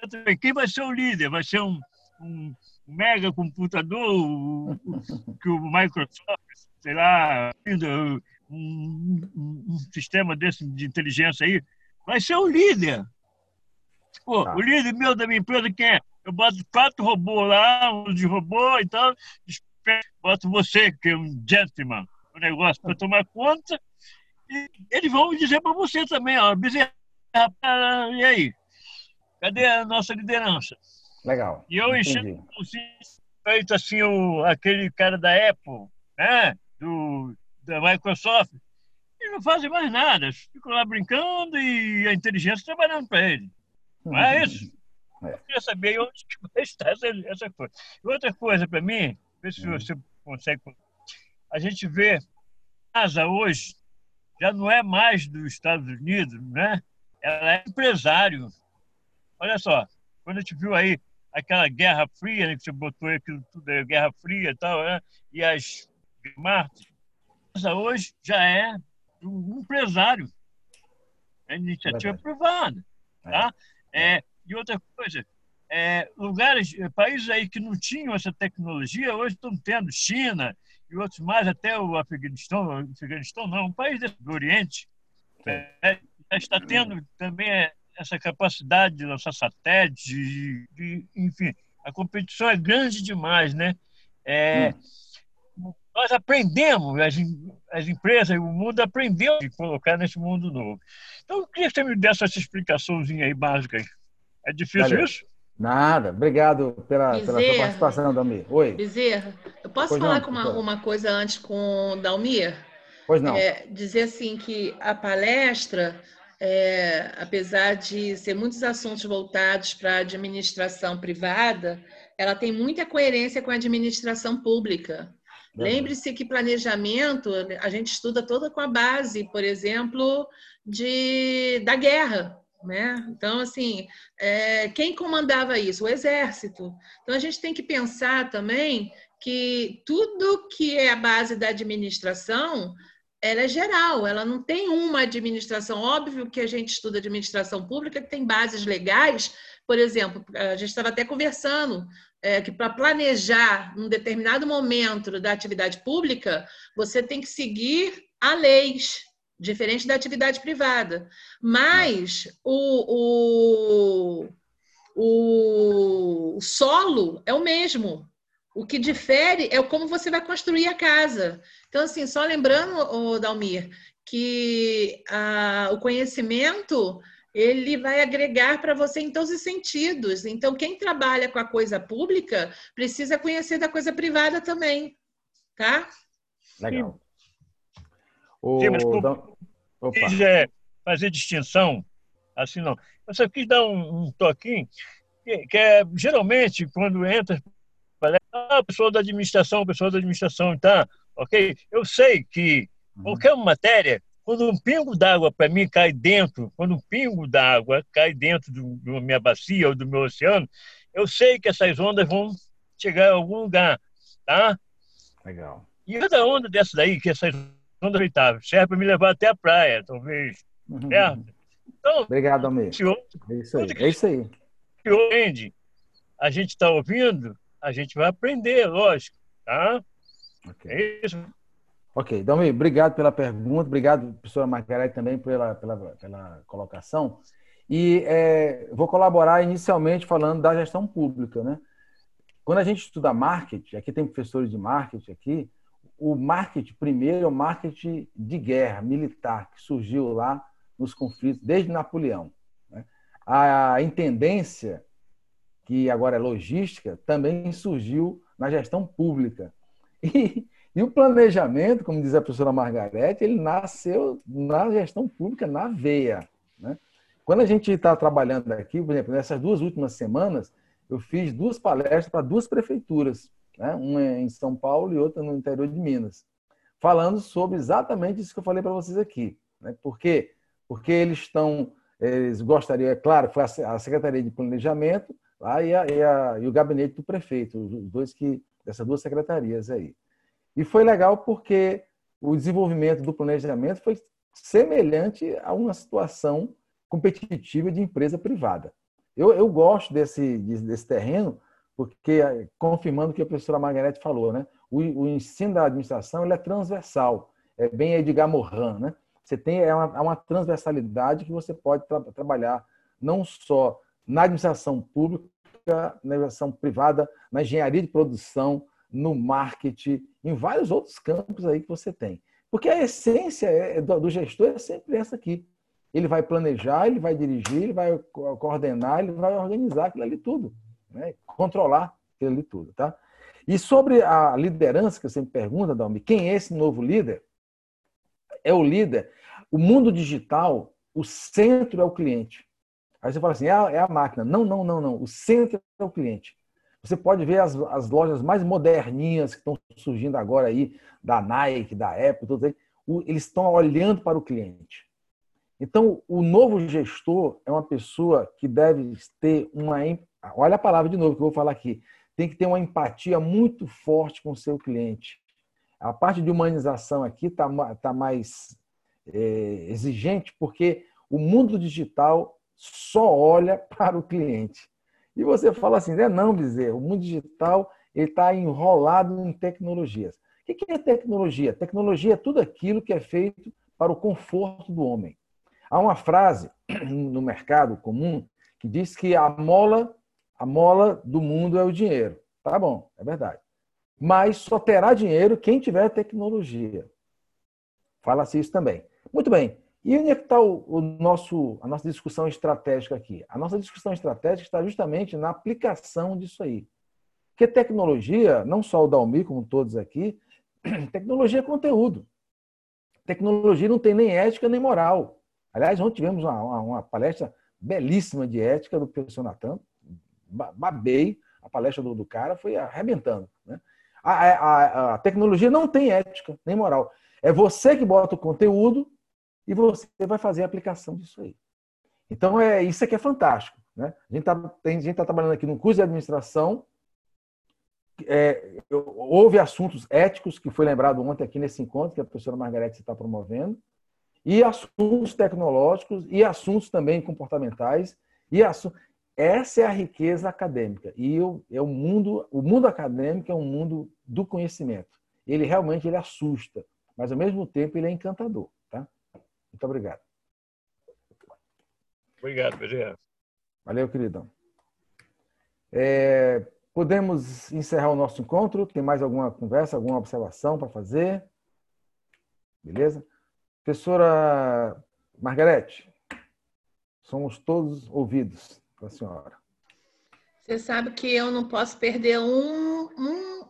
H: Entra- Quem vai ser o líder? Vai ser um, um mega computador que o Microsoft, sei lá, um, um- um sistema desse de inteligência aí, vai ser o líder. Pô,
E: Tá.
H: O líder meu da minha empresa, quem é? Eu boto quatro robôs lá, um de robô e tal, boto você, que é um gentleman, o negócio para tomar conta, e eles vão dizer para você também, ó, Bezerra, e aí? Cadê a nossa liderança?
E: Legal.
H: E eu enchendo feito assim, o, aquele cara da Apple, né? Do, da Microsoft, eles não fazem mais nada, eles ficam lá brincando e a inteligência trabalhando para eles. Não é isso?
E: É.
H: Eu queria saber onde que vai estar essa, essa coisa. E outra coisa para mim,
E: Hum.
H: se você consegue. A gente vê a NASA hoje já não é mais dos Estados Unidos, né? Ela é empresário. Olha só, quando a gente viu aí aquela Guerra Fria, né, que você botou aí aquilo tudo, aí, Guerra Fria e tal, né? e as Marte, a NASA hoje já é um empresário. É iniciativa
E: Verdade.
H: privada. Tá? É, e outra coisa, é, lugares, eh, países aí que não tinham essa tecnologia, hoje estão tendo China e outros mais, até o Afeganistão, o Afeganistão não, um país do Oriente, é, está tendo também eh, essa capacidade de lançar satélites, de, de- enfim, a competição é grande demais, né? É, Nós aprendemos, as, as empresas, o mundo aprendeu a colocar nesse mundo novo. Então, eu queria que você me desse essa explicaçãozinha aí básica. aí. É difícil
E: Valeu.
H: isso?
E: Nada. Obrigado pela, pela sua participação, Dalmir. Oi.
A: Bezerra, eu posso
E: Pois
A: falar
E: não,
A: com uma, uma coisa antes com o Dalmir?
E: Pois não.
A: É, dizer assim que a palestra, é, apesar de ser muitos assuntos voltados para a administração privada, ela tem muita coerência com a administração pública. Lembre-se que planejamento a gente estuda toda com a base, por exemplo, de, da guerra. Né? Então, assim, é, quem comandava isso? O exército. Então, a gente tem que pensar também que tudo que é a base da administração ela é geral, ela não tem uma administração. Óbvio que a gente estuda administração pública que tem bases legais, por exemplo, a gente estava até conversando é, que para planejar um determinado momento da atividade pública, você tem que seguir a leis, diferente da atividade privada. Mas o, o, o solo é o mesmo. O que difere é como você vai construir a casa. Então, assim, só lembrando, Dalmir, que ah, o conhecimento ele vai agregar para você em todos os sentidos. Então, quem trabalha com a coisa pública precisa conhecer da coisa privada também, tá?
E: Legal. O,
H: Sim, mas, quis é, fazer distinção, assim não. Eu só quis dar um, um toquinho, que, que é geralmente quando entra, ah, pessoa da administração, pessoa da administração, tá, ok? Eu sei que
E: Uhum.
H: qualquer matéria, quando um pingo d'água para mim cai dentro, quando um pingo d'água cai dentro do, da minha bacia ou do meu oceano, eu sei que essas ondas vão chegar a algum lugar, tá?
E: Legal.
H: E cada onda dessa daí, que essas ondas aceitáveis, serve para me levar até a praia, talvez,
E: Uhum.
H: certo? Então,
E: Obrigado, Dalmir.
H: se o
E: É isso aí. É isso aí.
H: aprende, a gente está ouvindo, a gente vai aprender, lógico, tá? É isso.
E: Ok, Dalmir, obrigado pela pergunta, obrigado, professora Margarete, também pela, pela, pela colocação. E é, vou colaborar inicialmente falando da gestão pública. Né?
B: Quando a gente estuda marketing, aqui tem professores de marketing aqui, o marketing primeiro é o marketing de guerra militar que surgiu lá nos conflitos desde Napoleão. Né? A intendência, que agora é logística, também surgiu na gestão pública. E, e o planejamento, como diz a professora Margarete, ele nasceu na gestão pública, na veia. Né? Quando a gente está trabalhando aqui, por exemplo, nessas duas últimas semanas, eu fiz duas palestras para duas prefeituras, né? uma em São Paulo e outra no interior de Minas, falando sobre exatamente isso que eu falei para vocês aqui. Né? Por quê? Porque eles estão, eles gostariam, é claro, foi a Secretaria de Planejamento lá e, a, e, a, e o gabinete do prefeito, os dois que, dessas duas secretarias aí. E foi legal porque o desenvolvimento do planejamento foi semelhante a uma situação competitiva de empresa privada. Eu, eu gosto desse, desse terreno, porque, eh, confirmando o que a professora Margarete falou, né? o, o ensino da administração ele é transversal, é bem Edgar Morin. Né? Você tem é uma, é uma transversalidade que você pode tra trabalhar não só na administração pública, na administração privada, na engenharia de produção, no marketing, em vários outros campos aí que você tem. Porque a essência é, do, do gestor é sempre essa aqui. Ele vai planejar, ele vai dirigir, ele vai coordenar, ele vai organizar aquilo ali tudo, né? controlar aquilo ali tudo. Tá? E sobre a liderança, que você me pergunta, Dalmi, quem é esse novo líder? É o líder. O mundo digital, o centro é o cliente. Aí você fala assim, é a, é a máquina. Não, não, não, não. O centro é o cliente. Você pode ver as, as lojas mais moderninhas que estão surgindo agora aí, da Nike, da Apple, todos aí, eles estão olhando para o cliente. Então, o novo gestor é uma pessoa que deve ter uma. Olha a palavra de novo que eu vou falar aqui. Tem que ter uma empatia muito forte com o seu cliente. A parte de humanização aqui está tá mais é, exigente, porque o mundo digital só olha para o cliente. E você fala assim, né? não, Bezerra, o mundo digital está enrolado em tecnologias. O que é tecnologia? Tecnologia é tudo aquilo que é feito para o conforto do homem. Há uma frase no mercado comum que diz que a mola, a mola do mundo é o dinheiro. Tá bom, é verdade. Mas só terá dinheiro quem tiver tecnologia. Fala-se isso também. Muito bem. E onde é que está o, o, nosso, a nossa discussão estratégica aqui? A nossa discussão estratégica está justamente na aplicação disso aí. Porque tecnologia, não só o Dalmi, como todos aqui, tecnologia é conteúdo. Tecnologia não tem nem ética nem moral. Aliás, ontem tivemos uma, uma, uma palestra belíssima de ética do professor Natan. Babei, a palestra do, do cara foi arrebentando. Né? A, a, a, tecnologia não tem ética nem moral. É você que bota o conteúdo e você vai fazer a aplicação disso aí. Então, é isso aqui é fantástico. Né? A gente está tá trabalhando aqui no curso de administração. É, houve assuntos éticos que foi lembrado ontem aqui nesse encontro que a professora Margarete está promovendo e assuntos tecnológicos, e assuntos também comportamentais, e. essa é a riqueza acadêmica. E eu, é o mundo, o mundo acadêmico é um mundo do conhecimento. Ele realmente ele assusta, mas ao mesmo tempo ele é encantador, tá? Muito obrigado.
H: Obrigado, Bezerra.
B: Valeu, queridão. É, podemos encerrar o nosso encontro? Tem mais alguma conversa, alguma observação para fazer? Beleza? Professora Margarete, somos todos ouvidos da senhora.
A: Você sabe que eu não posso perder um, um,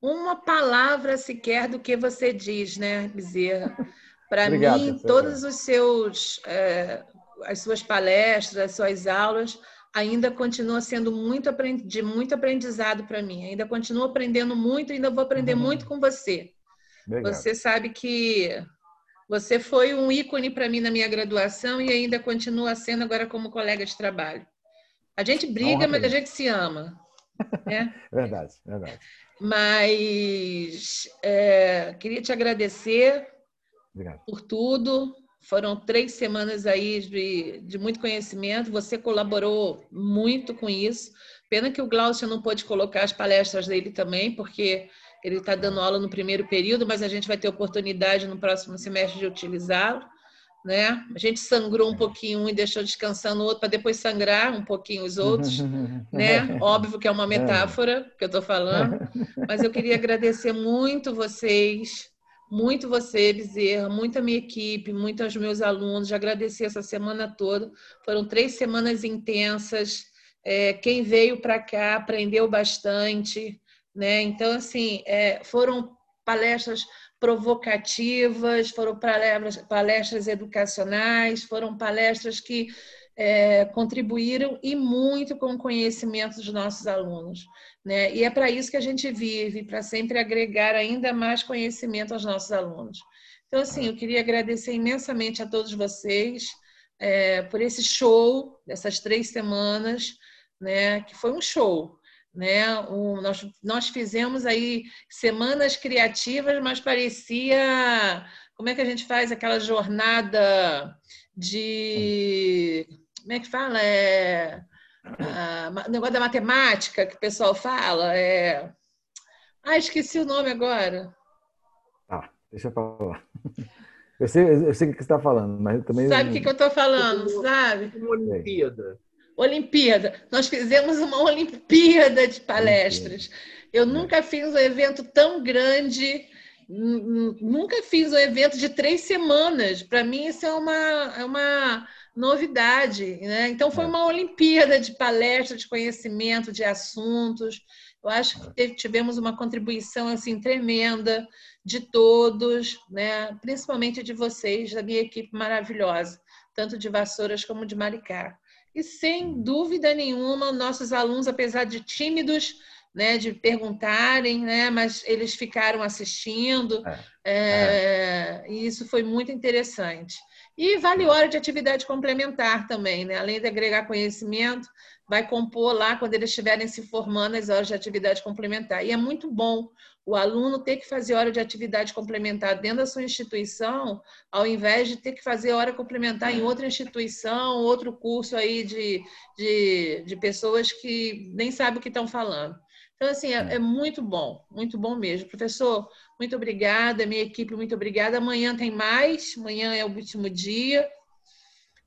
A: uma palavra sequer do que você diz, né, Bezerra? Para mim, todos os seus, é, as suas palestras, as suas aulas, ainda continua sendo muito de muito aprendizado para mim. Ainda continuo aprendendo muito, ainda vou aprender uhum. muito com você. Obrigado. Você sabe que você foi um ícone para mim na minha graduação e ainda continua sendo agora como colega de trabalho. A gente briga, mas a gente se ama. Né?
B: verdade, verdade.
A: Mas é, queria te agradecer Obrigado. por tudo. Foram três semanas aí de, de muito conhecimento. Você colaborou muito com isso. Pena que o Glaucio não pôde colocar as palestras dele também, porque ele está dando aula no primeiro período, mas a gente vai ter oportunidade no próximo semestre de utilizá-lo. Né? A gente sangrou um pouquinho um e deixou descansando o outro para depois sangrar um pouquinho os outros, né? Óbvio que é uma metáfora que eu estou falando, mas eu queria agradecer muito vocês, muito você, Bezerra, muito a minha equipe, muito aos meus alunos, já agradeci essa semana toda. Foram três semanas intensas. É, quem veio para cá aprendeu bastante, né? Então, assim, é, foram palestras provocativas, foram palestras, palestras educacionais, foram palestras que é, contribuíram e muito com o conhecimento dos nossos alunos. Né? E é para isso que a gente vive, para sempre agregar ainda mais conhecimento aos nossos alunos. Então, assim, eu queria agradecer imensamente a todos vocês é, por esse show dessas três semanas, né? que foi um show né? O, nós, nós fizemos aí semanas criativas, mas parecia como é que a gente faz aquela jornada de como é que fala? É o negócio da matemática que o pessoal fala é ah esqueci o nome agora.
B: Ah deixa eu falar. Eu sei, eu sei o que você está falando mas também
A: sabe o que, que eu estou falando sabe?
I: uma Olimpíada
A: Olimpíada. Nós fizemos uma Olimpíada de palestras. Eu nunca fiz um evento tão grande, nunca fiz um evento de três semanas. Para mim, isso é uma, é uma novidade. Né? Então, foi é. uma Olimpíada de palestras, de conhecimento, de assuntos. Eu acho que tivemos uma contribuição assim tremenda de todos, né? principalmente de vocês, da minha equipe maravilhosa, tanto de Vassouras como de Maricá. E sem dúvida nenhuma, nossos alunos, apesar de tímidos, né, de perguntarem, né, mas eles ficaram assistindo, é. É, e isso foi muito interessante. E vale hora de atividade complementar também, né? além de agregar conhecimento, vai compor lá quando eles estiverem se formando as horas de atividade complementar. E é muito bom o aluno ter que fazer hora de atividade complementar dentro da sua instituição, ao invés de ter que fazer hora complementar em outra instituição, outro curso aí de, de, de pessoas que nem sabem o que estão falando. Então, assim, é, é, muito bom, muito bom mesmo. Professor, muito obrigada, minha equipe, muito obrigada. Amanhã tem mais, amanhã é o último dia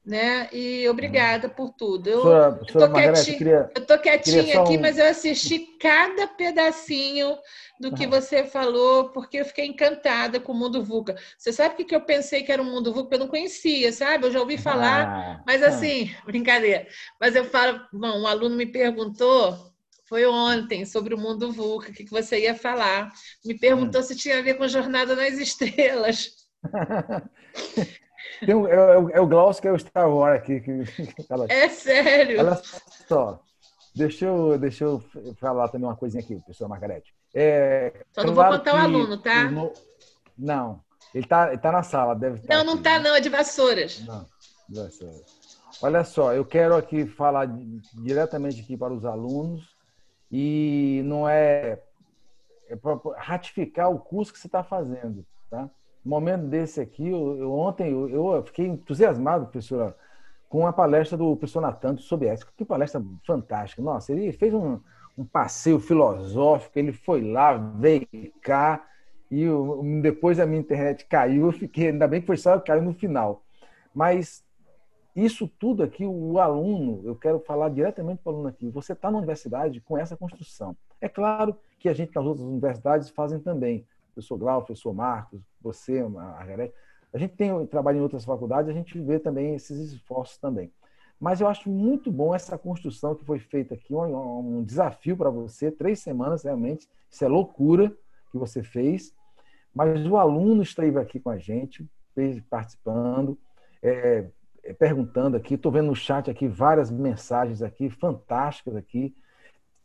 A: né? E obrigada por tudo. Eu,
B: tô quietinha, queria,
A: eu tô quietinha aqui, um... mas eu assisti cada pedacinho do que você falou, porque eu fiquei encantada com o mundo VUCA. Você sabe o que eu pensei que era o um mundo VUCA? Eu não conhecia, sabe? Eu já ouvi falar, ah. mas assim, ah. brincadeira. Mas eu falo, bom, um aluno me perguntou, foi ontem, sobre o mundo VUCA, o que você ia falar. Me perguntou hum. se tinha a ver com Jornada nas Estrelas.
B: Tem um, é, é, o Glaucio que é o Star Wars aqui. Que,
A: é sério?
B: Olha só. Deixa eu, deixa eu falar também uma coisinha aqui, professor Margarete. É,
A: Só não claro vou contar o aluno, tá?
B: Não, ele está ele tá na sala, deve
A: estar. Não, não está, não, é de Vassouras. Não, de
B: Vassouras. Olha só, eu quero aqui falar diretamente aqui para os alunos e não é, é ratificar o curso que você está fazendo, tá? Momento desse aqui, eu, eu ontem eu, eu, fiquei entusiasmado, professora, com a palestra do professor Natan sobre ética. Que palestra fantástica. Nossa, ele fez um, um passeio filosófico, ele foi lá, veio cá, e eu, depois a minha internet caiu, eu fiquei, ainda bem que foi só caiu no final. Mas isso tudo aqui, o aluno, eu quero falar diretamente para o aluno aqui, você está na universidade com essa construção. É claro que a gente nas outras universidades fazem também, professor Glau, professor Marcos, você, Margarete, a gente tem trabalho em outras faculdades, a gente vê também esses esforços também. Mas eu acho muito bom essa construção que foi feita aqui, um, um desafio para você, três semanas realmente, isso é loucura que você fez. Mas o aluno esteve aqui com a gente, participando, é, é, perguntando aqui, estou vendo no chat aqui várias mensagens aqui, fantásticas aqui,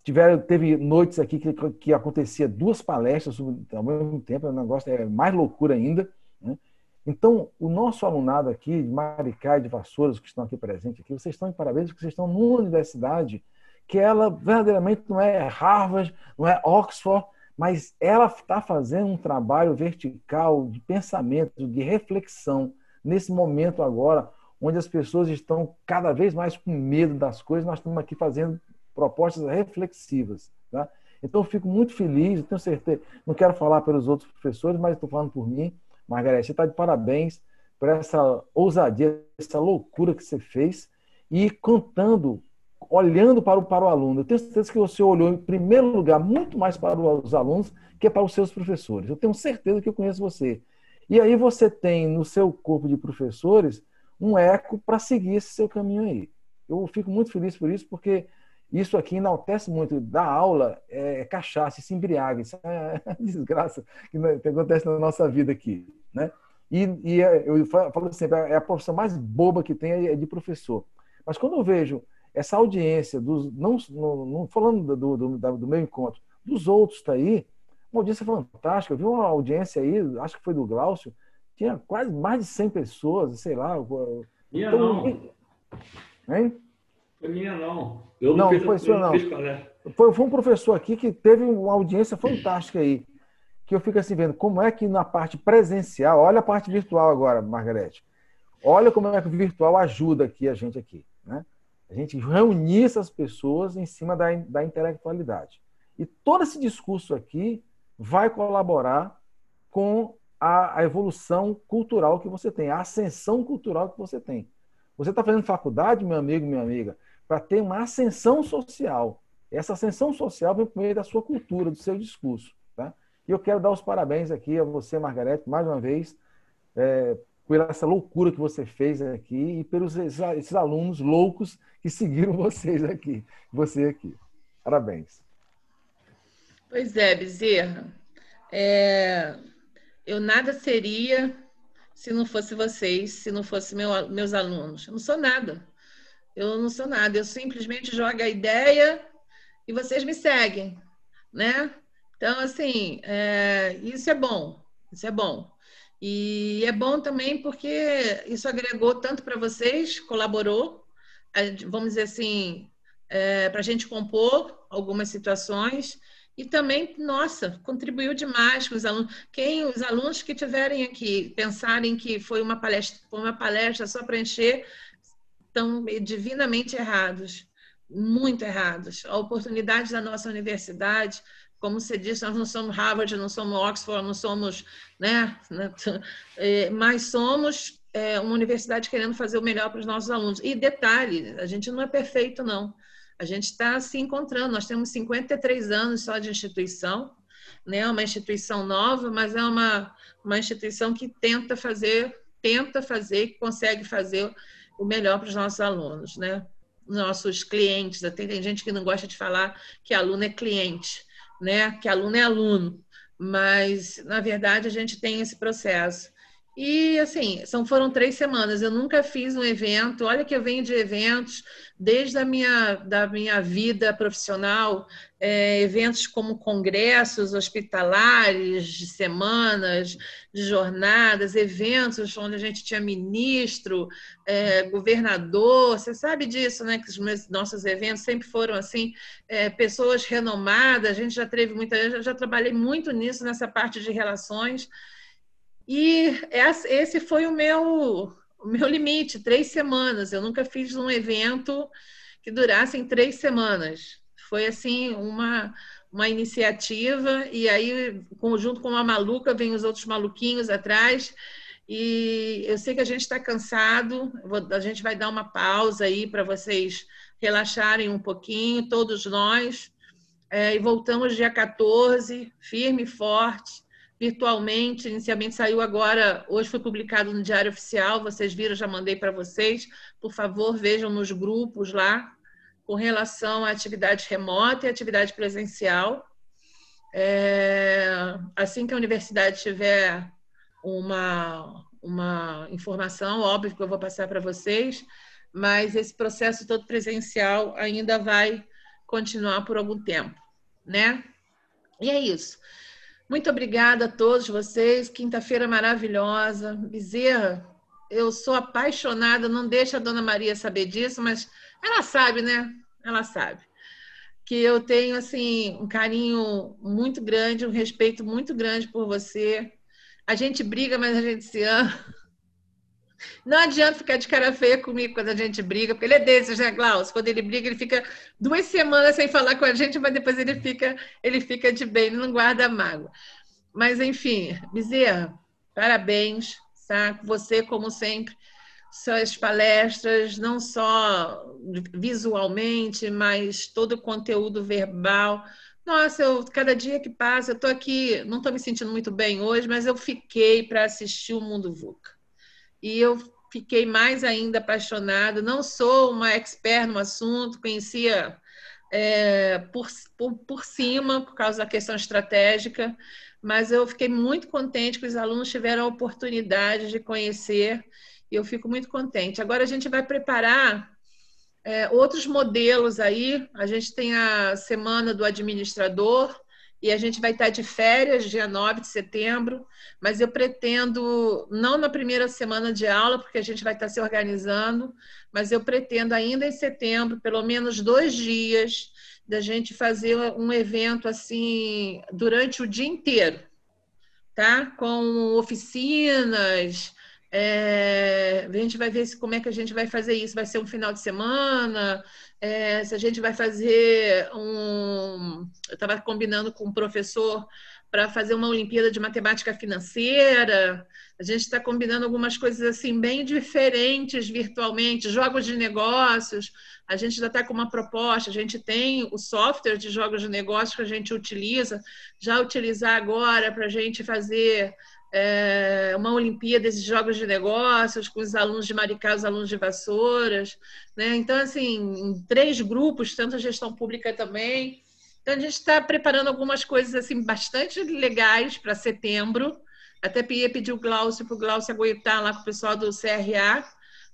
B: Tiveram, teve noites aqui que, que acontecia duas palestras ao mesmo tempo, o é negócio é mais loucura ainda. Né? Então, o nosso alunado aqui, de Maricá e de Vassouras, que estão aqui presentes, aqui, vocês estão de parabéns, porque vocês estão numa universidade que ela verdadeiramente não é Harvard, não é Oxford, mas ela está fazendo um trabalho vertical de pensamento, de reflexão, nesse momento agora, onde as pessoas estão cada vez mais com medo das coisas, nós estamos aqui fazendo propostas reflexivas. Tá? Então, fico muito feliz, tenho certeza, não quero falar pelos outros professores, mas estou falando por mim. Margarete, você está de parabéns, por essa ousadia, essa loucura que você fez e contando, olhando para o, para o aluno. Eu tenho certeza que você olhou, em primeiro lugar, muito mais para os alunos que para os seus professores. Eu tenho certeza que eu conheço você. E aí você tem no seu corpo de professores um eco para seguir esse seu caminho aí. Eu fico muito feliz por isso, porque isso aqui enaltece muito. Da aula é, é cachaça, se embriaga, isso é desgraça que acontece na nossa vida aqui. Né? E, e é, eu falo sempre, é a profissão mais boba que tem é de professor. Mas quando eu vejo essa audiência, dos, não, não, não falando do, do, do, meu encontro, dos outros está aí, uma audiência fantástica. Eu vi uma audiência aí, acho que foi do Glaucio, tinha quase mais de 100 pessoas, sei lá.
F: Minha então, não. Hein? Foi minha não. Eu
B: não, não fiz, foi sua, não. Foi, foi um professor aqui que teve uma audiência fantástica aí. Que eu fico assim vendo como é que na parte presencial, olha a parte virtual agora, Margarete. Olha como é que o virtual ajuda aqui a gente aqui. Né? A gente reunir essas pessoas em cima da, da intelectualidade. E todo esse discurso aqui vai colaborar com a, a evolução cultural que você tem, a ascensão cultural que você tem. Você está fazendo faculdade, meu amigo, minha amiga, para ter uma ascensão social. Essa ascensão social vem por meio da sua cultura, do seu discurso. Tá? E eu quero dar os parabéns aqui a você, Margarete, mais uma vez, é, por essa loucura que você fez aqui e pelos esses alunos loucos que seguiram vocês aqui, você aqui. Parabéns.
A: Pois é, Bezerra. É, eu nada seria se não fosse vocês, se não fosse meu, meus alunos. Eu não sou nada. Eu não sou nada, eu simplesmente jogo a ideia e vocês me seguem, né? Então, assim, é, isso é bom, isso é bom. E é bom também porque isso agregou tanto para vocês, colaborou, vamos dizer assim, é, para a gente compor algumas situações e também, nossa, contribuiu demais com os alunos. Quem os alunos que tiverem aqui pensarem que foi uma palestra, foi uma palestra só para encher, estão divinamente errados, muito errados. A oportunidade da nossa universidade, como você disse, nós não somos Harvard, não somos Oxford, não somos, né? É, mas somos é, uma universidade querendo fazer o melhor para os nossos alunos. E detalhe, a gente não é perfeito, não. A gente está se encontrando. Nós temos 53 anos só de instituição, né? Uma instituição nova, mas é uma, uma instituição que tenta fazer, tenta fazer, que consegue fazer o melhor para os nossos alunos, né? Nossos clientes, até tem gente que não gosta de falar que aluno é cliente, né? Que aluno é aluno, mas na verdade a gente tem esse processo. E assim, são, foram três semanas. Eu nunca fiz um evento. Olha que eu venho de eventos desde a minha, da minha vida profissional, é, eventos como congressos hospitalares, de semanas, de jornadas, eventos onde a gente tinha ministro, é, governador. Você sabe disso, né? Que os meus, nossos eventos sempre foram assim, é, pessoas renomadas. A gente já teve muita, já trabalhei muito nisso nessa parte de relações. E esse foi o meu, o meu limite, três semanas. Eu nunca fiz um evento que durasse em três semanas. Foi assim uma uma iniciativa. E aí junto com uma maluca vem os outros maluquinhos atrás. E eu sei que a gente está cansado. A gente vai dar uma pausa aí para vocês relaxarem um pouquinho todos nós. É, e voltamos dia 14 firme e forte virtualmente. Inicialmente saiu agora, hoje foi publicado no Diário Oficial, vocês viram, já mandei para vocês. Por favor, vejam nos grupos lá, com relação à atividade remota e atividade presencial. É, assim que a universidade tiver uma, uma informação, óbvio que eu vou passar para vocês, mas esse processo todo presencial ainda vai continuar por algum tempo, né? E é isso. Muito obrigada a todos vocês. Quinta-feira maravilhosa. Bezerra, eu sou apaixonada, não deixa a dona Maria saber disso, mas ela sabe, né? Ela sabe. Que eu tenho, assim, um carinho muito grande, um respeito muito grande por você. A gente briga, mas a gente se ama. Não adianta ficar de cara feia comigo quando a gente briga, porque ele é desses, né, Klaus? Quando ele briga, ele fica duas semanas sem falar com a gente, mas depois ele fica, ele fica de bem, ele não guarda mágoa. Mas, enfim, Bezerra, parabéns, tá? Você, como sempre, suas palestras, não só visualmente, mas todo o conteúdo verbal. Nossa, eu, cada dia que passa, eu estou aqui, não estou me sentindo muito bem hoje, mas eu fiquei para assistir o Mundo VUCA. E eu fiquei mais ainda apaixonada. Não sou uma expert no assunto, conhecia é, por, por, por cima, por causa da questão estratégica, mas eu fiquei muito contente que os alunos tiveram a oportunidade de conhecer e eu fico muito contente. Agora a gente vai preparar é, outros modelos aí. A gente tem a semana do administrador e a gente vai estar de férias, dia 9 de setembro, mas eu pretendo, não na primeira semana de aula, porque a gente vai estar se organizando, mas eu pretendo ainda em setembro, pelo menos dois dias, da gente fazer um evento assim durante o dia inteiro, tá? Com oficinas, é, a gente vai ver se, como é que a gente vai fazer isso. Vai ser um final de semana? É, se a gente vai fazer um. Eu estava combinando com um professor para fazer uma Olimpíada de Matemática Financeira. A gente está combinando algumas coisas assim bem diferentes virtualmente, jogos de negócios. A gente já está com uma proposta, a gente tem o software de jogos de negócios que a gente utiliza, já utilizar agora para a gente fazer é, uma Olimpíada de Jogos de Negócios com os alunos de Maricá, os alunos de Vassouras. Né? Então, assim, três grupos, tanto a gestão pública também. Então, a gente está preparando algumas coisas assim bastante legais para setembro. Até ia pedir o Glaucio para o Glaucio aguentar lá com o pessoal do CRA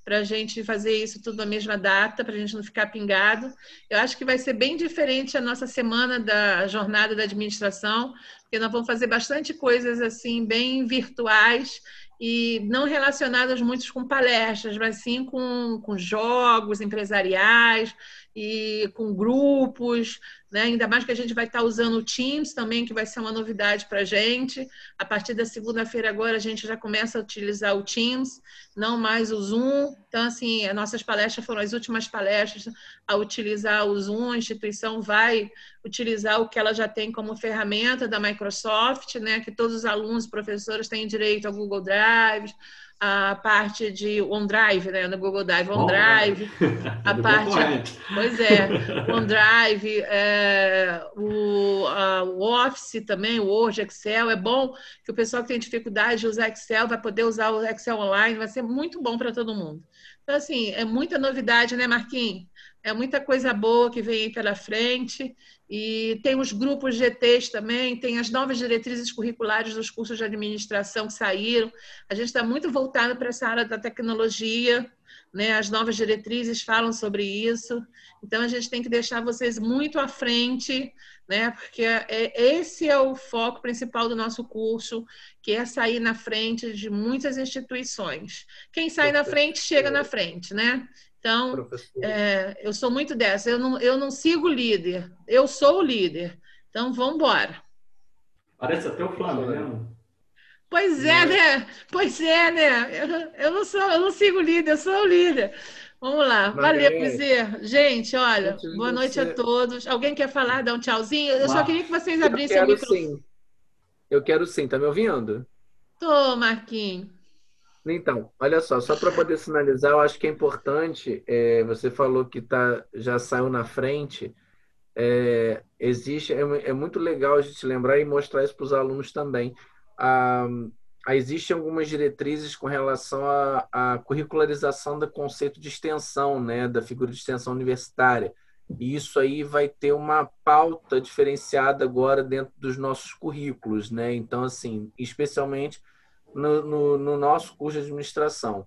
A: para a gente fazer isso tudo na mesma data, para a gente não ficar pingado. Eu acho que vai ser bem diferente a nossa semana da jornada da administração, porque nós vamos fazer bastante coisas assim, bem virtuais e não relacionadas muito com palestras, mas sim com, com jogos empresariais e com grupos, né? ainda mais que a gente vai estar usando o Teams também, que vai ser uma novidade para a gente. A partir da segunda-feira agora a gente já começa a utilizar o Teams, não mais o Zoom. Então, assim, as nossas palestras foram as últimas palestras a utilizar o Zoom. A instituição vai utilizar o que ela já tem como ferramenta da Microsoft, né? que todos os alunos e professores têm direito ao Google Drive, a parte de OneDrive, né, no Google Drive, OneDrive, a parte, pois é, OneDrive, é, o, a, o Office também, o Word, Excel, é bom que o pessoal que tem dificuldade de usar Excel vai poder usar o Excel online, vai ser muito bom para todo mundo. Então, assim, é muita novidade, né, Marquinhos? É muita coisa boa que vem aí pela frente. E tem os grupos GTs também, tem as novas diretrizes curriculares dos cursos de administração que saíram. A gente está muito voltado para essa área da tecnologia, né? as novas diretrizes falam sobre isso. Então, a gente tem que deixar vocês muito à frente, né? porque é, esse é o foco principal do nosso curso, que é sair na frente de muitas instituições. Quem sai na frente, chega na frente, né? Então, é, eu sou muito dessa. Eu não, eu não sigo o líder, eu sou o líder. Então, vamos embora.
F: Parece até o Flamengo.
A: Pois é, né? Pois é, né? Eu, eu, não sou, eu não sigo o líder, eu sou o líder. Vamos lá. Valeu, Bezerra. Gente, olha, boa noite você... a todos. Alguém quer falar, dar um tchauzinho? Eu só queria que vocês abrissem
I: o
A: microfone.
I: Sim. Eu quero sim, tá me ouvindo?
A: Tô, Marquinhos.
I: Então, olha só, só para poder sinalizar, eu acho que é importante, é, você falou que tá, já saiu na frente, é, existe, é, é, muito legal a gente lembrar e mostrar isso para os alunos também. Ah, existem algumas diretrizes com relação à curricularização do conceito de extensão, né, da figura de extensão universitária. E isso aí vai ter uma pauta diferenciada agora dentro dos nossos currículos, né? Então, assim, especialmente no, no, no nosso curso de administração.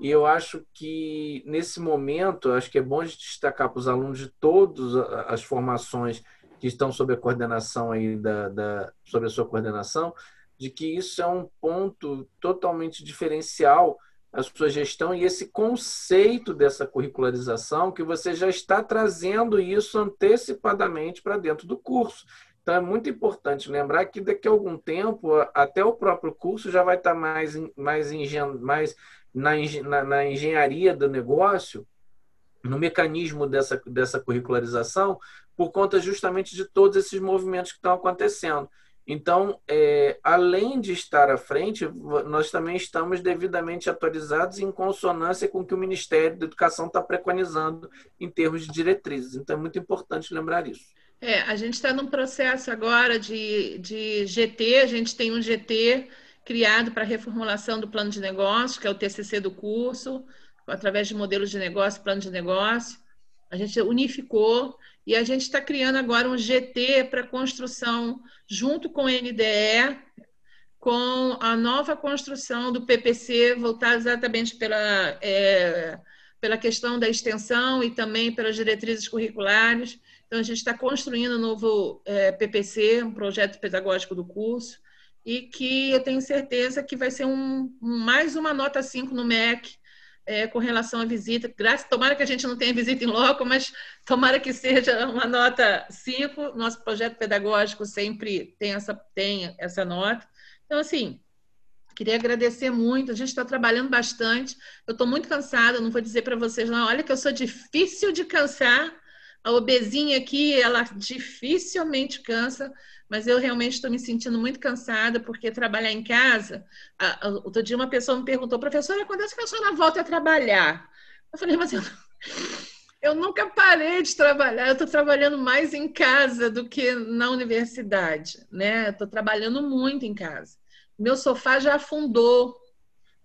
I: E eu acho que, nesse momento, acho que é bom destacar para os alunos de todas as formações que estão sob a coordenação aí da, da, sobre a sua coordenação, de que isso é um ponto totalmente diferencial a sua gestão e esse conceito dessa curricularização que você já está trazendo isso antecipadamente para dentro do curso. Então é muito importante lembrar que daqui a algum tempo, até o próprio curso já vai estar mais, mais, mais na, na, na engenharia do negócio, no mecanismo dessa, dessa curricularização, por conta justamente de todos esses movimentos que estão acontecendo. Então, é, além de estar à frente, nós também estamos devidamente atualizados em consonância com o que o Ministério da Educação está preconizando em termos de diretrizes. Então, é muito importante lembrar isso.
A: É, a gente está num processo agora de, de GT, a gente tem um GT criado para reformulação do plano de negócio, que é o TCC do curso, através de modelos de negócio, plano de negócio. A gente unificou e a gente está criando agora um GT para construção, junto com o NDE, com a nova construção do PPC, voltada exatamente pela, é, pela questão da extensão e também pelas diretrizes curriculares. Então, a gente está construindo um novo é, PPC, um projeto pedagógico do curso, e que eu tenho certeza que vai ser um, mais uma nota 5 no MEC, é, com relação à visita. Graças, tomara que a gente não tenha visita em loco, mas tomara que seja uma nota 5. Nosso projeto pedagógico sempre tem essa, tem essa nota. Então, assim, queria agradecer muito. A gente está trabalhando bastante. Eu estou muito cansada, não vou dizer para vocês, não. Olha que eu sou difícil de cansar. A obesinha aqui, ela dificilmente cansa mas eu realmente estou me sentindo muito cansada, porque trabalhar em casa. outro dia, uma pessoa me perguntou, professora, quando é que a senhora volta a trabalhar? Eu falei, mas eu, eu nunca parei de trabalhar, eu estou trabalhando mais em casa do que na universidade, né? Estou trabalhando muito em casa. Meu sofá já afundou.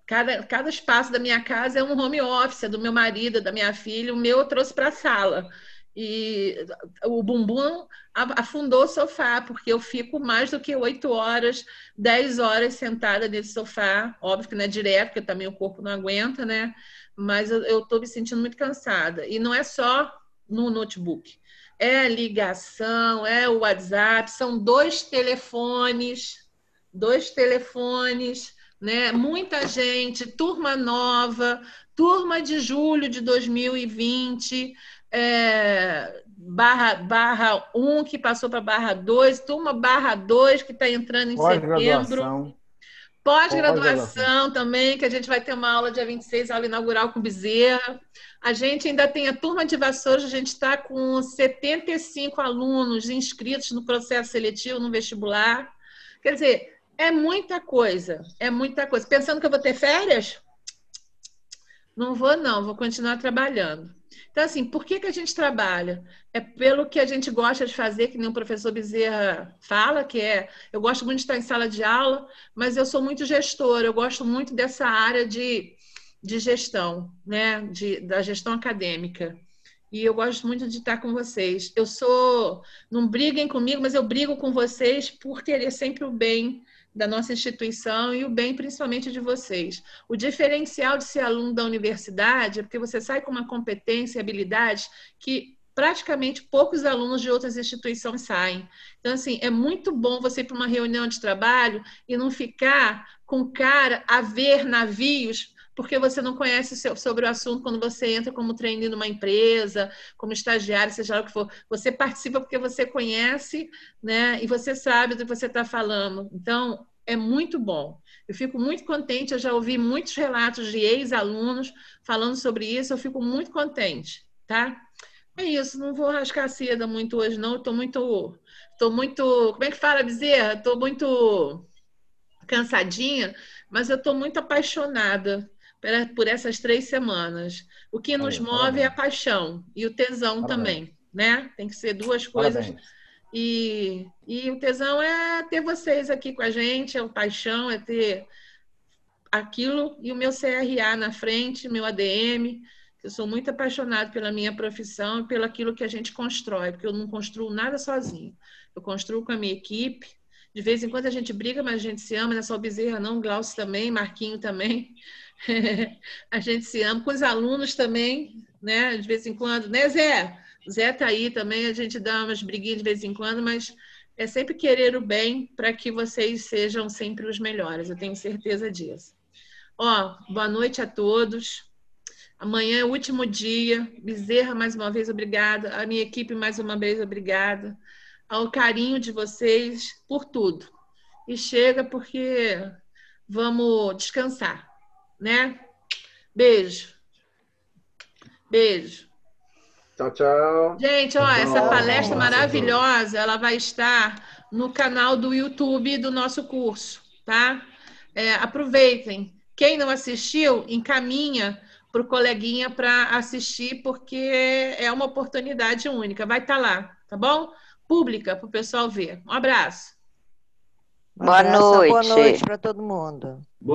A: Cada, cada espaço da minha casa é um home office, é do meu marido, da minha filha. O meu eu trouxe para a sala e o bumbum afundou o sofá, porque eu fico mais do que oito horas, dez horas sentada nesse sofá. Óbvio que não é direto, porque também o corpo não aguenta, né? Mas eu estou me sentindo muito cansada. E não é só no notebook. É ligação, é o WhatsApp, são dois telefones, dois telefones, né? Muita gente, turma nova, turma de julho de 2020 é, barra, barra 1 que passou para barra 2, turma barra 2 que está entrando em setembro. Pós-graduação Pós também, que a gente vai ter uma aula dia 26, aula inaugural com Bezerra. A gente ainda tem a turma de Vassouras, a gente está com 75 alunos inscritos no processo seletivo, no vestibular. Quer dizer, é muita coisa, é muita coisa. Pensando que eu vou ter férias? Não vou, não, vou continuar trabalhando. Então, assim, por que, que a gente trabalha? É pelo que a gente gosta de fazer, que nem o professor Bezerra fala, que é, eu gosto muito de estar em sala de aula, mas eu sou muito gestora, eu gosto muito dessa área de, de gestão, né, de, da gestão acadêmica. E eu gosto muito de estar com vocês. Eu sou, não briguem comigo, mas eu brigo com vocês por querer sempre o bem da nossa instituição e o bem principalmente de vocês. O diferencial de ser aluno da universidade é porque você sai com uma competência e habilidade que praticamente poucos alunos de outras instituições saem. Então, assim, é muito bom você ir para uma reunião de trabalho e não ficar com cara a ver navios porque você não conhece sobre o assunto quando você entra como trainee numa empresa, como estagiário, seja lá o que for. Você participa porque você conhece, né? E você sabe do que você está falando. Então, é muito bom. Eu fico muito contente, eu já ouvi muitos relatos de ex-alunos falando sobre isso, eu fico muito contente, tá? É isso, não vou rascar a seda muito hoje, não. Estou muito. Estou muito. Como é que fala, Bezerra? Estou muito cansadinha, mas eu estou muito apaixonada por essas três semanas. O que nos move parabéns. é a paixão e o tesão parabéns. também, né? Tem que ser duas coisas. E, e o tesão é ter vocês aqui com a gente, é o paixão, é ter aquilo e o meu CRA na frente, meu ADM. Eu sou muito apaixonado pela minha profissão e pelo aquilo que a gente constrói, porque eu não construo nada sozinho. Eu construo com a minha equipe. De vez em quando a gente briga, mas a gente se ama, não é só o Bezerra, não, Glaucio também, Marquinho também. a gente se ama com os alunos também, né? De vez em quando, né, Zé? Zé está aí também, a gente dá umas briguinhas de vez em quando, mas é sempre querer o bem para que vocês sejam sempre os melhores, eu tenho certeza disso. Ó, boa noite a todos. Amanhã é o último dia. Bezerra, mais uma vez, obrigada. A minha equipe, mais uma vez, obrigada. Ao carinho de vocês por tudo. E chega porque vamos descansar né? Beijo. Beijo.
I: Tchau, tchau.
A: Gente, ó, essa palestra maravilhosa, ela vai estar no canal do YouTube do nosso curso, tá? É, aproveitem. Quem não assistiu, encaminha para o coleguinha para assistir, porque é uma oportunidade única. Vai estar tá lá, tá bom? Pública para o pessoal ver. Um abraço.
G: Um boa abraço, noite. Boa noite para todo mundo.